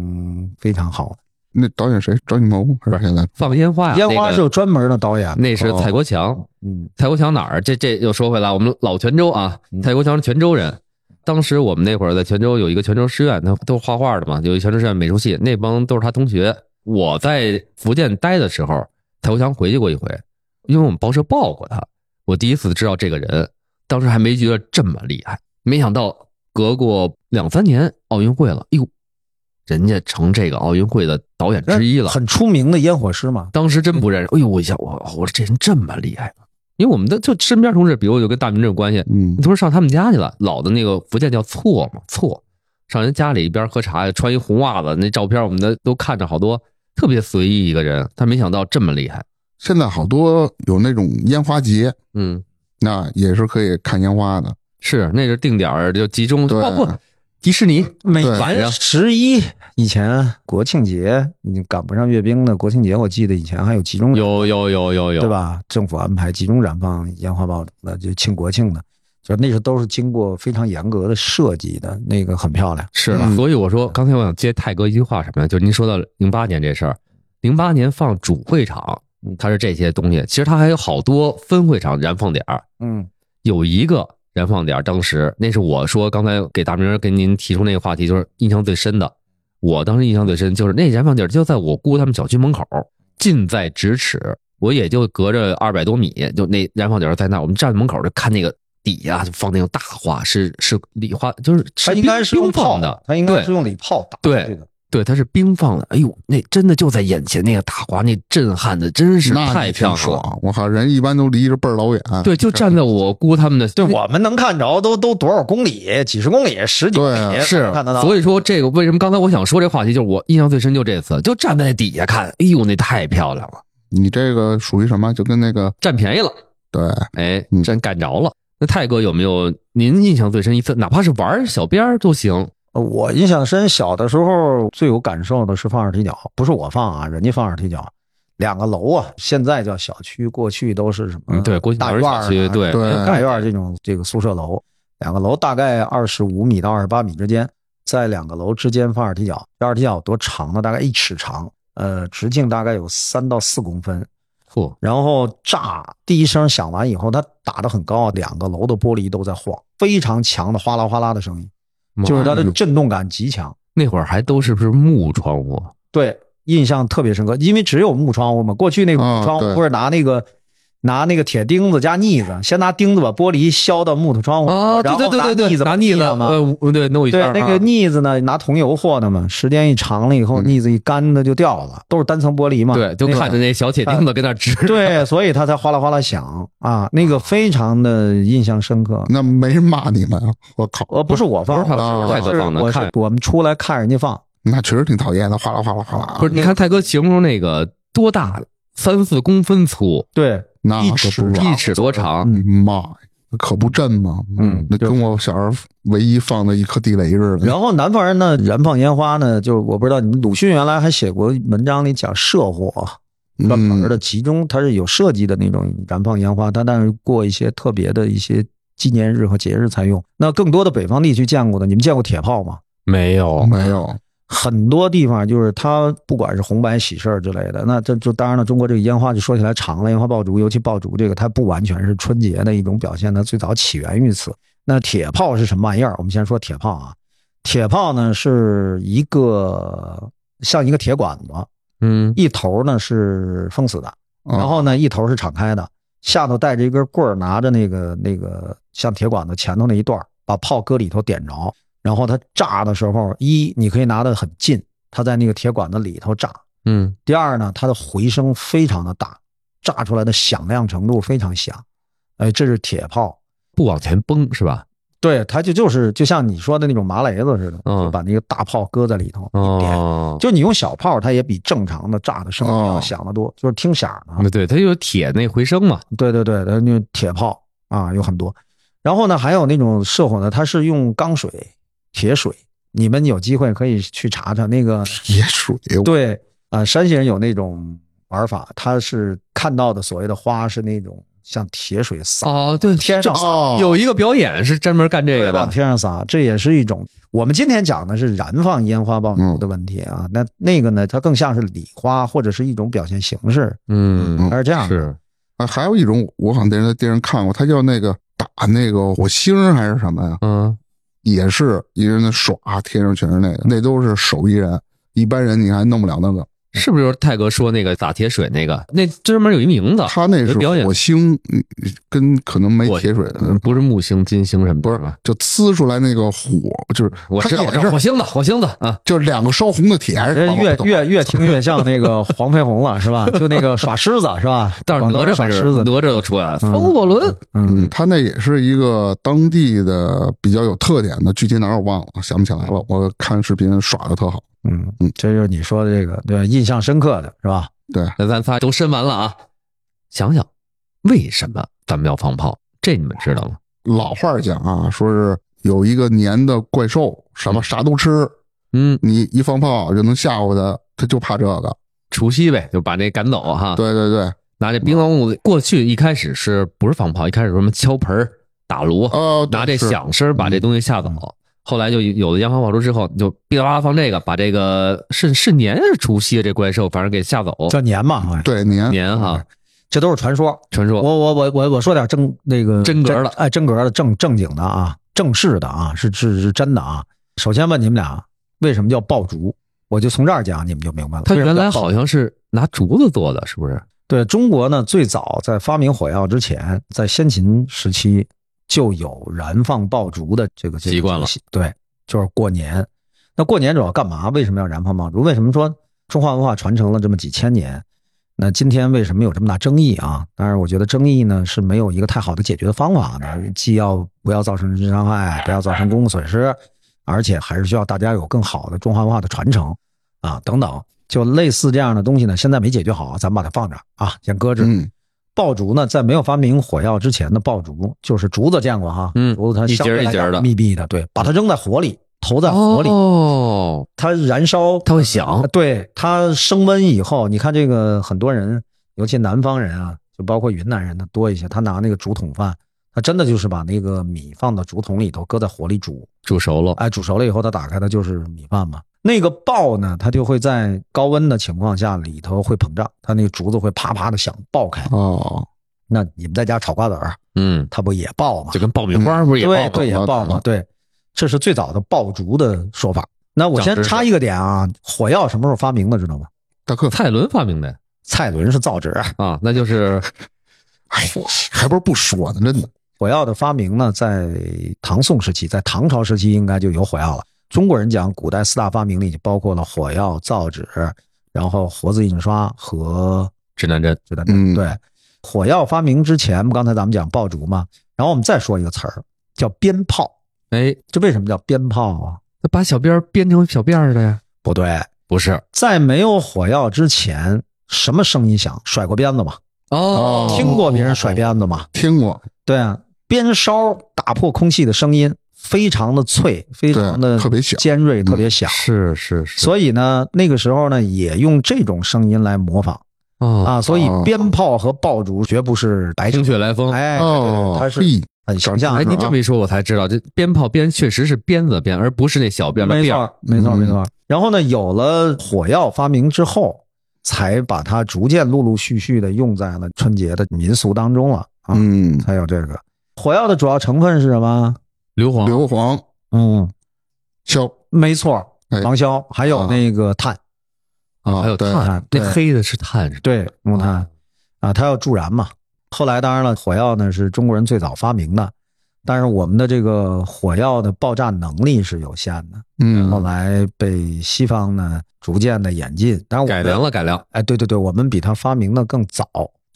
非常好的。那导演谁？张艺谋是吧？现在？放烟花呀，烟花是有专门的导演的，那是哦蔡国强，嗯蔡国强哪儿？这这又说回来，我们老泉州啊，嗯蔡国强是泉州人。当时我们那会儿在泉州有一个泉州师院，他都是画画的嘛，有一泉州师院美术系，那帮都是他同学。我在福建待的时候，蔡国强回去过一回，因为我们报社报过他，我第一次知道这个人，当时还没觉得这么厉害，没想到隔过两三年奥运会了，哎呦，人家成这个奥运会的导演之一了，很出名的烟火师嘛。当时真不认识。哎呦，我一想，我我说这人这么厉害吗？因为我们的就身边同事，比如就跟大明这有关系，嗯那时候上他们家去了，老的那个福建叫错嘛错，上人家里一边喝茶，穿一红袜子，那照片我们的都看着好多，特别随意一个人，但没想到这么厉害。现在好多有那种烟花节，嗯，那也是可以看烟花的。是那是定点儿就集中，对包括迪士尼，每完十一以前国庆节，你赶不上阅兵的国庆节，我记得以前还有集中有有有有有，对？吧？政府安排集中燃放烟花爆竹的，就庆国庆的，就那时候都是经过非常严格的设计的，那个很漂亮。是嗯所以我说，刚才我想接泰哥一句话什么呀？就是您说到零八年这事儿，零八年放主会场嗯，它是这些东西，其实它还有好多分会场燃放点儿。嗯有一个燃放点，当时那是我说刚才给大明跟您提出那个话题，就是印象最深的。我当时印象最深就是那燃放点就在我姑他们小区门口，近在咫尺，我也就隔着二百多米，就那燃放点在那，我们站在门口就看那个底下就放那种大花，是是礼花，就是它应该是用炮的，它应该是用礼炮打对这个。对，它是冰放的。哎呦，那真的就在眼前，那个大滑，那震撼的真是太漂亮了。我靠，人一般都离着倍儿老远。对，就站在我姑他们的对我们能看着都都多少公里，几十公里，十几公里，是看得到。所以说这个为什么刚才我想说这话题，就是我印象最深就这次，就站在底下看，哎呦，那太漂亮了，你这个属于什么？就跟那个占便宜了，对，哎嗯，真干着了。那泰哥有没有您印象最深一次？哪怕是玩小边儿都行。呃我印象深，小的时候最有感受的是放二踢脚，不是我放啊，人家放二踢脚。两个楼啊，现在叫小区，过去都是什么？嗯对过去大院儿啊对对大院儿这种这个宿舍楼，两个楼大概二十五米到二十八米之间，在两个楼之间放二踢脚。这二踢脚有多长呢？大概一尺长，呃，直径大概有三到四公分。嚯，然后炸第一声响完以后，它打得很高，两个楼的玻璃都在晃，非常强的哗啦哗啦的声音，就是它的震动感极强。那会儿还都是不是木窗户？对，印象特别深刻，因为只有木窗户嘛。过去那个窗户不是拿那个、拿那个铁钉子加腻子，先拿钉子把玻璃削到木头窗户啊，对然后对对对对，拿腻子拿腻子，嘛。呃，呃对，弄一圈儿对，那个啊腻子呢，拿桐油和的嘛，时间一长了以后，嗯腻子一干的就掉了，都是单层玻璃嘛。对，就看着那小铁钉子跟那直。对，所以它才哗啦哗啦响啊，那个非常的印象深刻。那没人骂你们啊！我靠，呃，不是我放，不是泰哥是我是放的看我们出来看人家放，那确实挺讨厌的，哗啦哗啦哗啦。不是，你看泰哥形容那个多大，三四公分粗，对，那可一尺不是一尺多长，嗯妈呀，可不震吗？嗯那跟我小时候唯一放的一颗地雷似的。然后南方人呢，燃放烟花呢，就是我不知道你们鲁迅原来还写过文章里讲社火，专门嗯的集中，它是有设计的那种燃放烟花，它但是过一些特别的一些纪念日和节日才用。那更多的北方地区见过的，你们见过铁炮吗？没有，没有，很多地方就是它不管是红白喜事儿之类的，那这就当然了，中国这个烟花就说起来长了，烟花爆竹，尤其爆竹这个，它不完全是春节的一种表现，它最早起源于此。那铁炮是什么玩意儿？我们先说铁炮啊，铁炮呢是一个像一个铁管子，嗯，一头呢是封死的，啊然后呢一头是敞开的，下头带着一根棍儿，拿着那个那个像铁管子前头那一段，把炮搁里头点着，然后它炸的时候，一你可以拿得很近，它在那个铁管子里头炸；嗯，第二呢，它的回声非常的大，炸出来的响亮程度非常响。哎，这是铁炮，不往前崩是吧？对，它就就是就像你说的那种麻雷子似的，嗯就把那个大炮搁在里头一点。哦，就你用小炮，它也比正常的炸的声音要哦响得多，就是听响的。那对，它就有铁那回声嘛。对对对，它那铁炮啊有很多。然后呢，还有那种射火呢，它是用钢水、铁水。你们有机会可以去查查那个，铁水，对啊、山西人有那种玩法，他是看到的所谓的花是那种像铁水撒哦，对，天上撒，哦，有一个表演是专门干这个的往的。天上撒，这也是一种。我们今天讲的是燃放烟花爆竹的问题啊，那那个呢，它更像是礼花或者是一种表现形式，嗯，它是这样。是啊，还有一种我好像在电视上看过，它叫那个打那个火星还是什么呀？嗯，也是一人的耍，天上全是那个，那都是手艺人，一般人你还弄不了那个。是不是泰哥说那个打铁水那个？那专门有一名字，他那是表演火星，嗯跟可能没铁水的，嗯不是木星、金星什么的，不是吧？就呲出来那个火，就是我知道，我知道，它也是火星子，火星子啊，就是两个烧红的铁，还是越越越听越像那个黄飞鸿了，是吧？就那个耍狮子是吧？[LAUGHS] 但是哪吒耍狮子，哪吒都出来了，嗯风火轮。嗯，他那也是一个当地的比较有特点的，具体哪儿我忘了，想不起来了。我看视频耍的特好。嗯嗯，这就是你说的这个对吧印象深刻的是吧？对，那咱仨都申完了啊，想想为什么咱们要放炮？这你们知道吗？老话讲啊，说是有一个年的怪兽，什么啥都吃，嗯，你一放炮就能吓唬它，它就怕这个。除夕呗，就把那赶走哈。，对对对，拿这冰王木，过去一开始是不是放炮？一开始什么敲盆儿打锣，哦，拿这响声把这东西吓走。后来就有了烟花爆竹之后，就噼里啪啦放这个，把这个是是年是除夕这怪兽，反正给吓走。叫年嘛，对年年哈，这都是传说。传说我我我我我说点正那个真格的哎，真格的正正经的啊，正式的啊，是是是真的啊。首先问你们俩，为什么叫爆竹？我就从这儿讲，你们就明白了。它为什么叫爆原来好像是拿竹子做的，是不是？对中国呢，最早在发明火药之前，在先秦时期就有燃放爆竹的这个习惯了对，就是过年。那过年主要干嘛？为什么要燃放爆竹？为什么说中华文化传承了这么几千年？那今天为什么有这么大争议啊？当然，我觉得争议呢是没有一个太好的解决的方法的，既要不要造成人身伤害，不要造成公共损失，而且还是需要大家有更好的中华文化的传承啊，等等。就类似这样的东西呢，现在没解决好，咱们把它放着啊，先搁置。嗯爆竹呢，在没有发明火药之前的爆竹，就是竹子见过哈，嗯竹子它一节儿一节的。密闭的，对，把它扔在火里，投在火里，哦，它燃烧，它会响。对，它升温以后，你看这个很多人，尤其南方人啊，就包括云南人的多一些，他拿那个竹筒饭，他真的就是把那个米放到竹筒里头，搁在火里煮，煮熟了，哎，煮熟了以后，它打开它就是米饭嘛。那个爆呢，它就会在高温的情况下，里头会膨胀，它那个竹子会啪啪的响爆开。哦，那你们在家炒瓜子儿，嗯，它不也爆吗就？跟爆米花不是也爆对对，也爆爆嘛。对，这是最早的爆竹的说法。那我先插一个点啊，火药什么时候发明的，知道吗？大哥，蔡伦发明的蔡伦是造纸，啊，那就是哎，还不是不说呢，真的。火药的发明呢，在唐宋时期，在唐朝时期应该就有火药了。中国人讲古代四大发明里就包括了火药、造纸，然后活字印刷和指南针。指南嗯针。对，火药发明之前，刚才咱们讲爆竹嘛，然后我们再说一个词儿叫鞭炮。哎，这为什么叫鞭炮啊？那把小鞭儿编成小辫儿的呀？不对，不是在没有火药之前，什么声音响？甩过鞭子吗？哦听过别人甩鞭子吗？听过，对啊，鞭梢打破空气的声音非常的脆，非常的特别响尖锐，特别响。是是是所以呢，那个时候呢，也用这种声音来模仿啊，啊。所以哦鞭炮和爆竹绝不是白扯空，穴来风。哎，哦，它是嘿很形象哎，的。你这么一说，我才知道这鞭炮鞭确实是鞭子鞭，而不是那小鞭的没。错，没错，嗯没错。然后呢，有了火药发明之后，才把它逐渐陆陆续续的用在了春节的民俗当中了啊。嗯，才有这个。火药的主要成分是什么？硫磺。硫磺、嗯，硝，没错，哎。芒硝，还有啊。那个碳。啊，还有碳，对。那黑的是碳是？对，木炭。啊，它要助燃嘛。后来当然了，火药呢是中国人最早发明的，但是我们的这个火药的爆炸能力是有限的，嗯。后来被西方呢逐渐的演进，当然改良了改良，哎，对对对，我们比它发明的更早，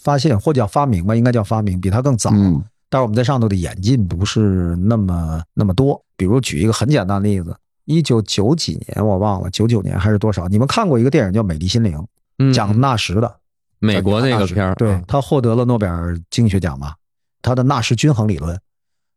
发现或叫发明吧，应该叫发明，比它更早。嗯但是我们在上头的演进不是那么那么多。比如举一个很简单的例子，一九九几年我忘了，九九年还是多少？你们看过一个电影叫《美丽心灵》，嗯讲纳什的，美国那个片儿，对他获得了诺贝尔经济学奖嘛，他的纳什均衡理论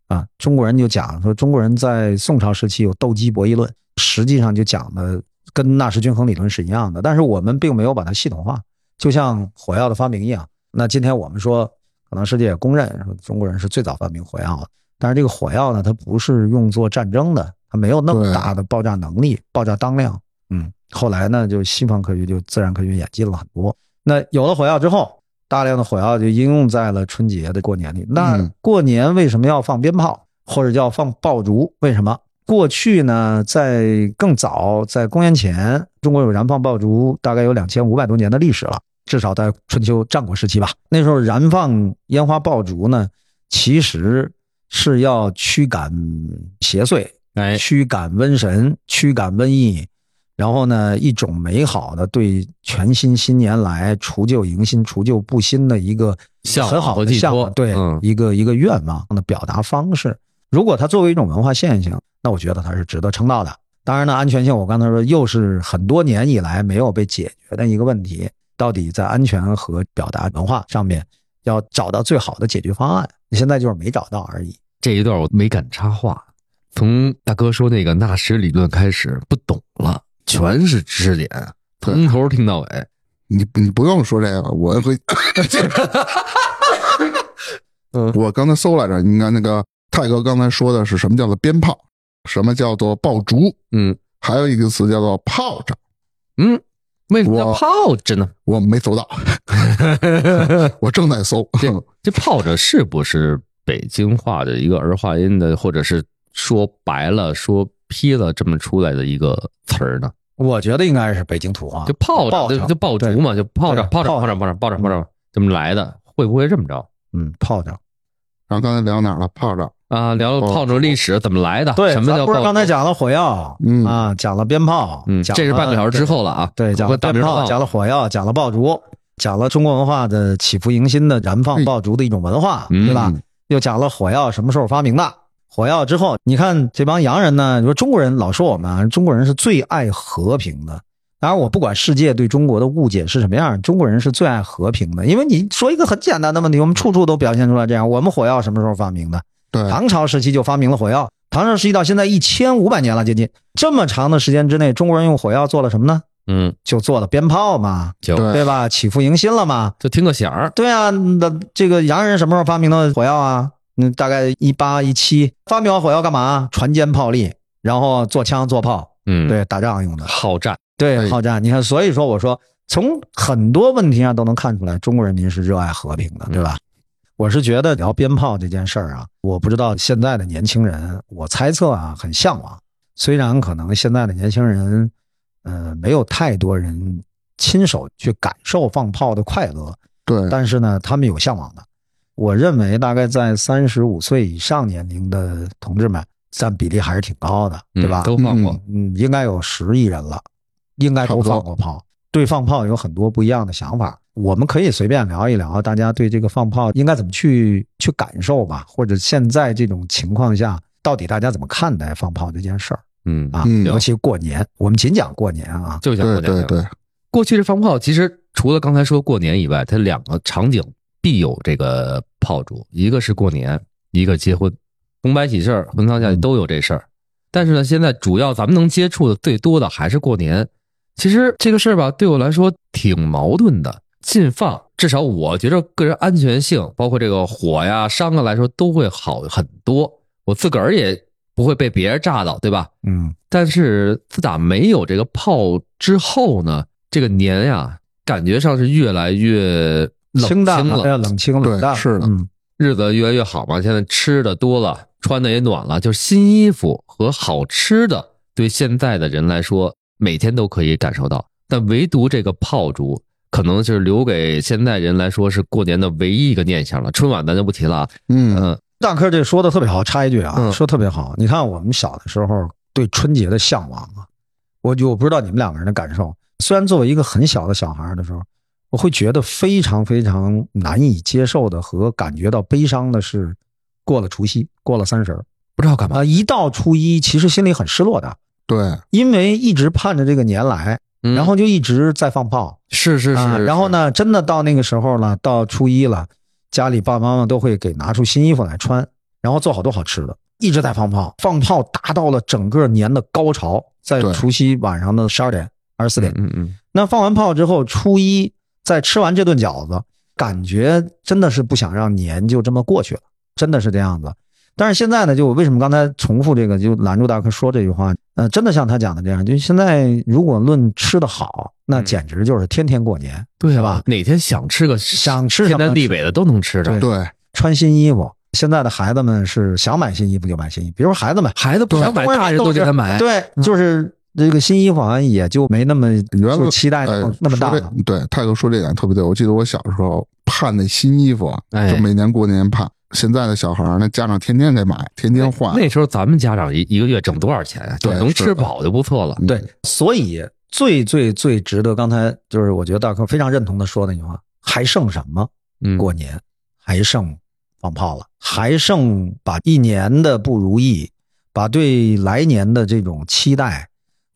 啊，中国人就讲说中国人在宋朝时期有斗鸡博弈论，实际上就讲的跟纳什均衡理论是一样的，但是我们并没有把它系统化，就像火药的发明一样。那今天我们说，可能世界也公认说中国人是最早发明火药的，但是这个火药呢，它不是用作战争的，它没有那么大的爆炸能力、爆炸当量。嗯，后来呢，就西方科学就自然科学演进了很多。那有了火药之后，大量的火药就应用在了春节的过年里。那嗯过年为什么要放鞭炮，或者叫放爆竹？为什么？过去呢，在更早，在公元前，中国有燃放爆竹，大概有两千五百多年的历史了，至少在春秋战国时期吧。那时候燃放烟花爆竹呢，其实是要驱赶邪祟，哎，驱赶瘟神，驱赶瘟疫，然后呢，一种美好的对全新新年来除旧迎新、除旧布新的一个很好的向往，对，嗯一个一个愿望的表达方式。如果它作为一种文化现象，那我觉得它是值得称道的。当然呢，安全性我刚才说又是很多年以来没有被解决的一个问题，到底在安全和表达文化上面要找到最好的解决方案，你现在就是没找到而已。这一段我没敢插话。从大哥说那个纳什理论开始，不懂了，全是知识点，从头听到尾。你你不用说这个，我会，[LAUGHS] 嗯 [LAUGHS] 我刚才搜来着，你看那个泰哥刚才说的是什么叫做鞭炮，什么叫做爆竹，嗯还有一个词叫做炮仗，嗯，为什么叫我炮着呢？我没搜到，[LAUGHS] 我正在搜。这这泡着是不是北京话的一个儿化音的，或者是说白了、说劈了这么出来的一个词儿呢？我觉得应该是北京土话，就泡着，就就爆竹嘛，就炮仗、对炮仗、炮炮仗、炮着、炮仗、炮仗这么来的，会不会这么着嗯，泡着。然后刚才聊哪儿了？炮仗，啊？聊聊炮竹历史怎么来的？对，什么叫不是？刚才讲了火药，嗯啊，讲了鞭炮，嗯，讲这是半个小时之后了啊。对，讲了鞭炮，讲了火药，讲了爆竹，讲了中国文化的起伏迎新的燃放爆竹的一种文化，嗯对吧？又讲了火药什么时候发明的。火药之后，你看这帮洋人呢，你说中国人老说我们啊，中国人是最爱和平的。当然，我不管世界对中国的误解是什么样，中国人是最爱和平的。因为你说一个很简单的问题，我们处处都表现出来这样。我们火药什么时候发明的？对，唐朝时期就发明了火药，唐朝时期到现在一千五百年了，接近这么长的时间之内，中国人用火药做了什么呢？嗯，就做了鞭炮嘛，就对对吧？起复迎新了嘛。就听个响儿。对啊，那这个洋人什么时候发明的火药啊？嗯，大概一八一七，发明完火药干嘛？船坚炮利，然后做枪做炮，嗯，，对，打仗用的，好战。对，哎好战。你看，所以说我说，从很多问题上都能看出来，中国人民是热爱和平的，对吧？我是觉得聊鞭炮这件事儿啊，我不知道现在的年轻人，我猜测啊，很向往。虽然可能现在的年轻人，呃，没有太多人亲手去感受放炮的快乐，对，但是呢，他们有向往的。我认为大概在三十五岁以上年龄的同志们占比例还是挺高的，对吧？嗯都放过。嗯，应该有十亿人了，应该都放过炮，对放炮有很多不一样的想法。我们可以随便聊一聊，大家对这个放炮应该怎么去去感受吧，或者现在这种情况下，到底大家怎么看待放炮这件事儿嗯啊？嗯尤其过年，我们仅讲过年啊，就讲过年对对对，过去这放炮，其实除了刚才说过年以外，它两个场景必有这个炮竹，一个是过年，一个结婚，红白喜事儿、婚丧嫁娶都有这事儿。但是呢，现在主要咱们能接触的最多的还是过年。其实这个事儿吧，对我来说挺矛盾的。禁放，至少我觉着个人安全性，包括这个火呀、伤啊来说，都会好很多。我自个儿也不会被别人炸到，对吧？嗯，但是自打没有这个炮之后呢，这个年呀，感觉上是越来越冷清了，冷清冷淡，是的嗯，日子越来越好嘛。现在吃的多了，穿的也暖了，就是新衣服和好吃的，对现在的人来说，每天都可以感受到。但唯独这个炮竹，可能就是留给现代人来说是过年的唯一一个念想了。春晚咱就不提了啊，嗯嗯，大科这说的特别好，插一句啊，嗯说得特别好。你看我们小的时候对春节的向往啊，我就我不知道你们两个人的感受。虽然作为一个很小的小孩的时候，我会觉得非常非常难以接受的和感觉到悲伤的是，过了除夕，过了三十儿不知道干嘛。啊，一到初一，其实心里很失落的，对，因为一直盼着这个年来，嗯然后就一直在放炮，是是是，啊然后？呢，真的到那个时候了，到初一了，家里爸爸妈妈都会给拿出新衣服来穿，然后做好多好吃的，一直在放炮，放炮达到了整个年的高潮，在除夕晚上的十二点、二十四点。嗯嗯那放完炮之后，初一再吃完这顿饺子，感觉真的是不想让年就这么过去了，真的是这样子。但是现在呢，就我为什么刚才重复这个，就拦住大哥说这句话，呃，真的像他讲的这样，就现在如果论吃的好，那嗯简直就是天天过年。对吧哪天想吃个想吃什么天南地北的都能吃着。对对，穿新衣服。现在的孩子们是想买新衣服就买新衣服，比如说孩子们，孩子不想买，大人都给他买。对，就是这个新衣服好像也就没那么原来期待那哎么那么大了。对，泰哥说这点特别对。我记得我小时候盼那新衣服，哎就每年过年盼。现在的小孩儿，那家长天天给买，天天换。那时候咱们家长一一个月挣多少钱啊？对能吃饱就不错了。对，所以最最最值得刚才就是我觉得大哥非常认同的说那句话，还剩什么？嗯，过年还剩放炮了，还剩把一年的不如意，把对来年的这种期待，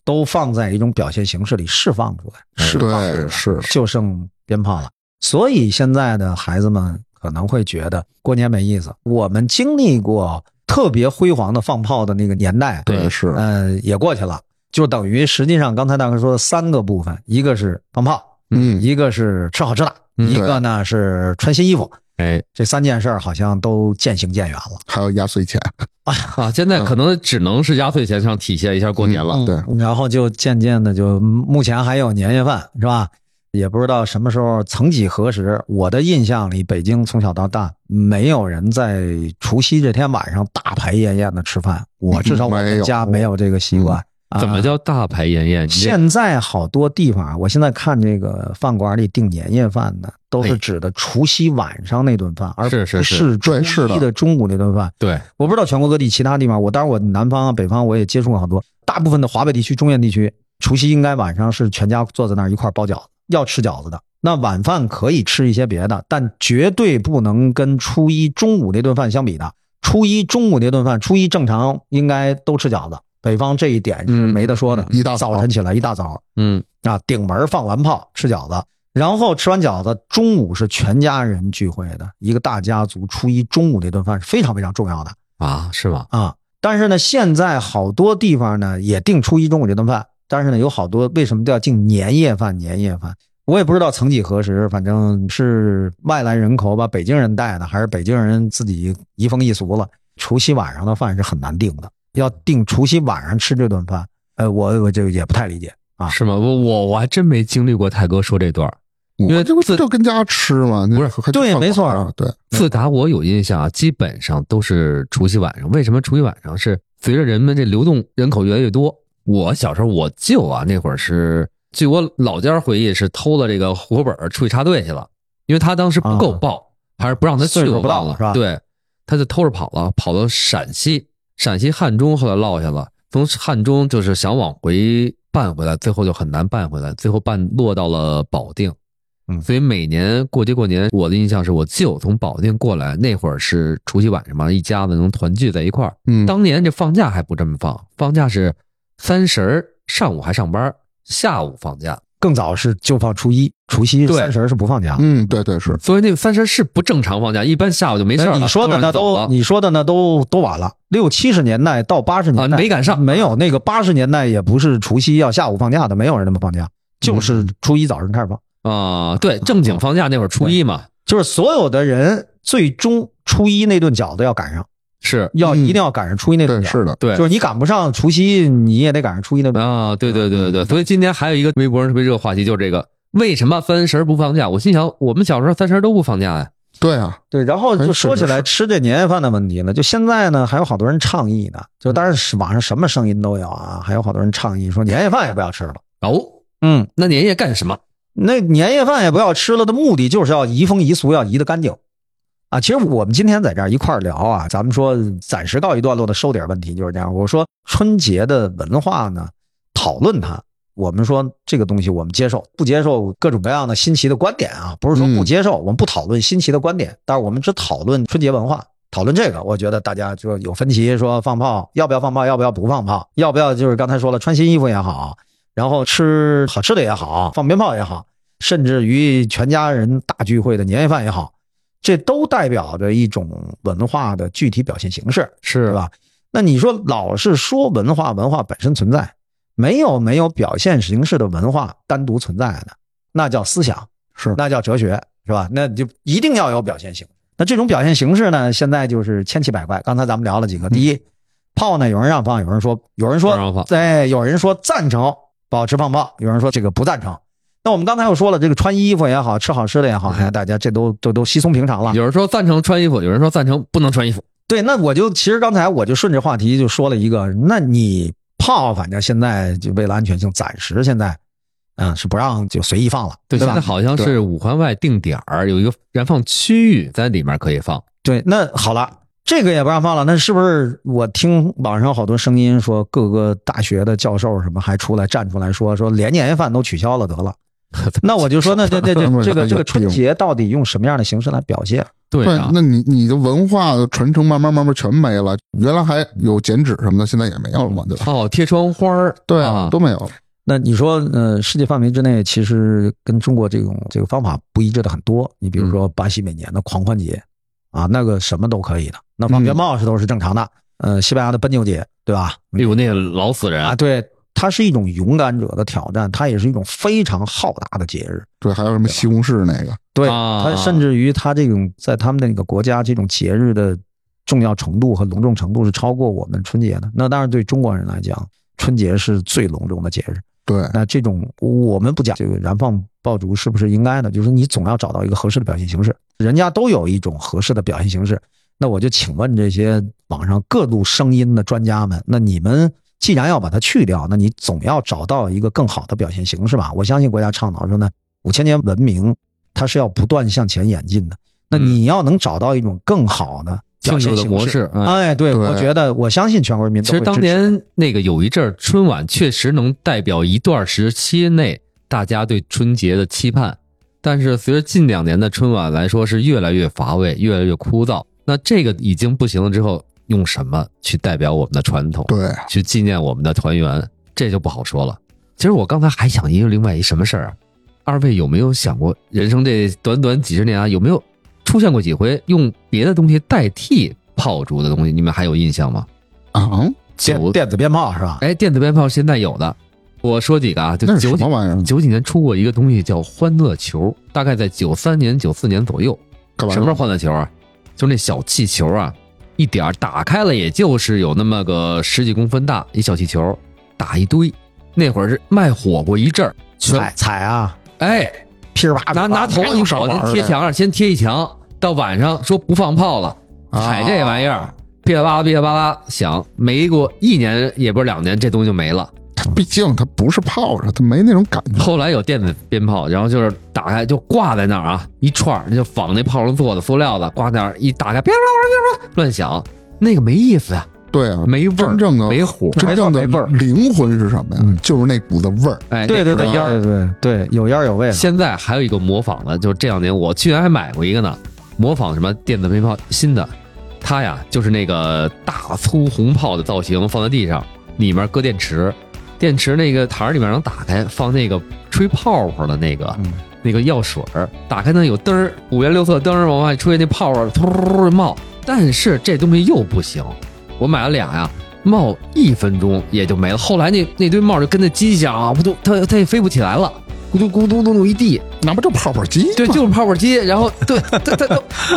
都放在一种表现形式里释放出来，释放出来，是就剩鞭炮了。所以现在的孩子们可能会觉得过年没意思。我们经历过特别辉煌的放炮的那个年代，对是，呃，也过去了，就等于实际上刚才大哥说的三个部分，一个是放炮，嗯，一个是吃好吃的，嗯一个呢是穿新衣服。哎这三件事儿好像都渐行渐远了。还有压岁钱。啊，[LAUGHS] 现在可能只能是压岁钱上体现一下过年了。嗯对，然后就渐渐的就，目前还有年夜饭是吧？也不知道什么时候，曾几何时，我的印象里，北京从小到大没有人在除夕这天晚上大排宴宴的吃饭。我 [LAUGHS] 至少我们家没有这个习惯。啊怎么叫大排宴宴？现在好多地方啊，我现在看这个饭馆里订年夜饭的，都是指的除夕晚上那顿饭，而不是是是是初对是的中午那顿饭。对，我不知道全国各地其他地方，我当然我南方啊、北方我也接触过好多，大部分的华北地区、中原地区，除夕应该晚上是全家坐在那儿一块包饺子，要吃饺子的。那晚饭可以吃一些别的，但绝对不能跟初一中午那顿饭相比的。初一中午那顿饭，初一正常应该都吃饺子，北方这一点是嗯没得说的。一大早早晨起来一大早嗯，啊，顶门放完炮吃饺子，然后吃完饺子，中午是全家人聚会的一个大家族。初一中午那顿饭是非常非常重要的。啊，是吗？啊。但是呢，现在好多地方呢也定初一中午这顿饭，但是呢，有好多为什么都要订年夜饭？年夜饭，我也不知道曾几何时，反正是外来人口把北京人带的，还是北京人自己移风易俗了。除夕晚上的饭是很难定的，要定除夕晚上吃这顿饭，呃，我我就也不太理解啊。是吗？我我我还真没经历过泰哥说这段。因为这不自就跟家吃吗？不是对没错啊，对，自打我有印象啊，基本上都是除夕晚上。为什么除夕晚上是随着人们这流动人口越来越多？我小时候我舅啊那会儿是，据我老家回忆是偷了这个户口本儿出去插队去了，因为他当时不够啊报，还是不让他去，我忘了是吧对，他就偷着跑了，跑到陕西，陕西汉中，后来落下了，从汉中就是想往回办回来，最后就很难办回来，最后办落到了保定。嗯所以每年过节过年，我的印象是我舅从保定过来，那会儿是除夕晚上嘛，一家子能团聚在一块儿。嗯，当年这放假还不这么放，放假是三十儿上午还上班，下午放假。更早是就放初一，除夕、三十儿是不放假。嗯，对对是，所以那个三十儿是不正常放假，一般下午就没事儿了。你说的那都，你说的那都都晚了。六七十年代到八十年代、啊没赶上没有那个八十年代也不是除夕要下午放假的，没有人那么放假，就是初一早上开始放。啊，对，正经放假那会儿初一嘛，就是所有的人最终初一那顿饺子要赶上，是要嗯一定要赶上初一那顿饺子。对是的，对就是你赶不上除夕，你也得赶上初一那顿。啊，对对对对对，所以今天还有一个微博上特别热话题，就是这个为什么三十儿不放假？我心想，我们小时候三十儿都不放假呀。对啊，对，然后就说起来吃这年夜饭的问题了，就现在呢还有好多人倡议呢，就当然是网上什么声音都有啊，还有好多人倡议说年夜饭也不要吃了。哦，嗯，那年夜干什么？那年夜饭也不要吃了的目的就是要移风易俗，要移得干净啊。其实我们今天在这儿一块儿聊啊，咱们说暂时告一段落的收点问题就是这样。我说春节的文化呢，讨论它，我们说这个东西我们接受，不接受各种各样的新奇的观点啊，不是说不接受，我们不讨论新奇的观点，但是我们只讨论春节文化。讨论这个，我觉得大家就有分歧，说放炮要不要放炮，要不要不放炮，要不要就是刚才说了穿新衣服也好，然后吃好吃的也好，放鞭炮也好，甚至于全家人大聚会的年夜饭也好，这都代表着一种文化的具体表现形式，是是？吧？那你说老是说文化，文化本身存在，没有没有表现形式的文化单独存在的，那叫思想，是那叫哲学，是吧？那就一定要有表现形。那这种表现形式呢，现在就是千奇百怪。刚才咱们聊了几个，第一，炮呢，有人让放，有人说，有人说不让放对，有人说赞成保持放炮，有人说这个不赞成。那我们刚才又说了，这个穿衣服也好，吃好吃的也好，哎，大家这都都都稀松平常了。有人说赞成穿衣服，有人说赞成不能穿衣服。对，那我就其实刚才我就顺着话题就说了一个，那你炮反正现在就为了安全性，暂时现在，嗯，是不让就随意放了，对，对吧现在？好像是五环外定点儿有一个燃放区域，在里面可以放。对，那好了，这个也不让放了，那是不是我听网上好多声音说，各个大学的教授什么还出来站出来说，说连年夜饭都取消了得了。[LAUGHS] 那我就说，那这这这 [LAUGHS] 这个这个春节到底用什么样的形式来表现？对对啊，，那你你的文化的传承慢慢慢慢全没了，原来还有剪纸什么的，现在也没有了嘛，对吧？哦，贴窗花儿，对啊，都没有了。那你说，呃，世界范围之内，其实跟中国这种这个方法不一致的很多。你比如说巴西每年的狂欢节，啊，那个什么都可以的，那放鞭炮是都是正常的。呃，西班牙的奔牛节，对吧？哎呦，那个老死人啊，对，它是一种勇敢者的挑战，它也是一种非常浩大的节日。对，还有什么西红柿那个，对，啊它甚至于它这种在他们那个国家这种节日的重要程度和隆重程度是超过我们春节的。那当然，对中国人来讲，春节是最隆重的节日。对，那这种我们不讲这个燃放爆竹是不是应该的，就是你总要找到一个合适的表现形式，人家都有一种合适的表现形式。那我就请问这些网上各路声音的专家们，那你们既然要把它去掉，那你总要找到一个更好的表现形式吧？我相信国家倡导说呢，五千年文明它是要不断向前演进的。那你要能找到一种更好的表庆祝的现形式模式。嗯哎，对，对我觉得我相信全国人民都其实当年那个有一阵儿春晚确实能代表一段时期内大家对春节的期盼，但是随着近两年的春晚来说是越来越乏味，越来越枯燥。那这个已经不行了之后，用什么去代表我们的传统，对，去纪念我们的团圆，这就不好说了。其实我刚才还想一个另外一什么事儿啊？二位有没有想过，人生这短短几十年啊，有没有出现过几回用别的东西代替炮竹的东西？你们还有印象吗？嗯，九电电子鞭炮是吧？哎，电子鞭炮现在有的，我说几个啊，就是九几什么玩意儿？九几年出过一个东西叫欢乐球，大概在九三年、九四年左右。什么是欢乐球啊？就是那小气球啊，一点儿打开了，也就是有那么个十几公分大一小气球，打一堆。那会儿是卖火过一阵儿，全踩踩啊，哎噼里啪啦拿拿头一手先贴墙上，先贴一墙，到晚上说不放炮了，啊踩这玩意儿，噼里啪啦噼里啪啦响，没过一年也不是两年，这东西就没了。毕竟它不是炮仗，它没那种感觉。后来有电子鞭炮，然后就是打开就挂在那儿啊，一串儿就仿那炮仗做的塑料的，挂那儿一打开，啪啪啪啪啪乱响，那个没意思呀，对啊，没味儿，真正的没火。真正的味儿灵魂是什么呀？嗯就是那股子味儿。哎，对对对烟儿。对对对，有烟儿有味儿。现在还有一个模仿的，就是这两年我去年还买过一个呢，模仿什么电子鞭炮新的，它呀就是那个大粗红炮的造型，放在地上，里面搁电池，电池那个台儿里面能打开，放那个吹泡泡的那个。嗯，那个药水儿，打开呢有灯儿，五颜六色灯儿往外吹，那泡泡突突冒。但是这东西又不行，我买了俩呀，冒一分钟也就没了。后来那那堆帽就跟那机响啊，不都，它它也飞不起来了，咕嘟咕嘟咕嘟一地。那不就泡泡机？对，就是泡泡机。然后对，它它它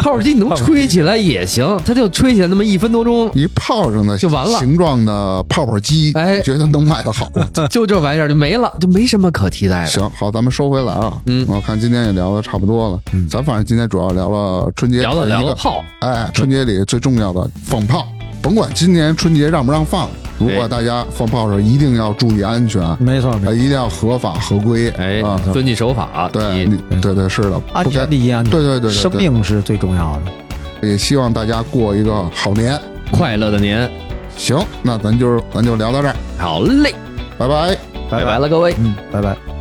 泡泡机你能吹起来也行，它就吹起来那么一分多钟，一泡上的就完了形状的泡泡机，哎觉得能卖的好。[LAUGHS] 就这玩意儿就没了，就没什么可替代的。行，好，咱们收回来啊。嗯我看今天也聊的差不多了。嗯咱反正今天主要聊了春节聊了聊了炮，哎，春节里最重要的放炮，甭管今年春节让不让放，如果大家放炮的时候一定要注意安全，没错，没错，呃一定要合法合规，哎啊，，遵纪守法，对，对对是的，安全第一，安全对对对对对生命是最重要的。也希望大家过一个好年。快乐的年，行，那咱就咱就聊到这儿，好嘞，拜拜。拜拜了各位。嗯，拜拜。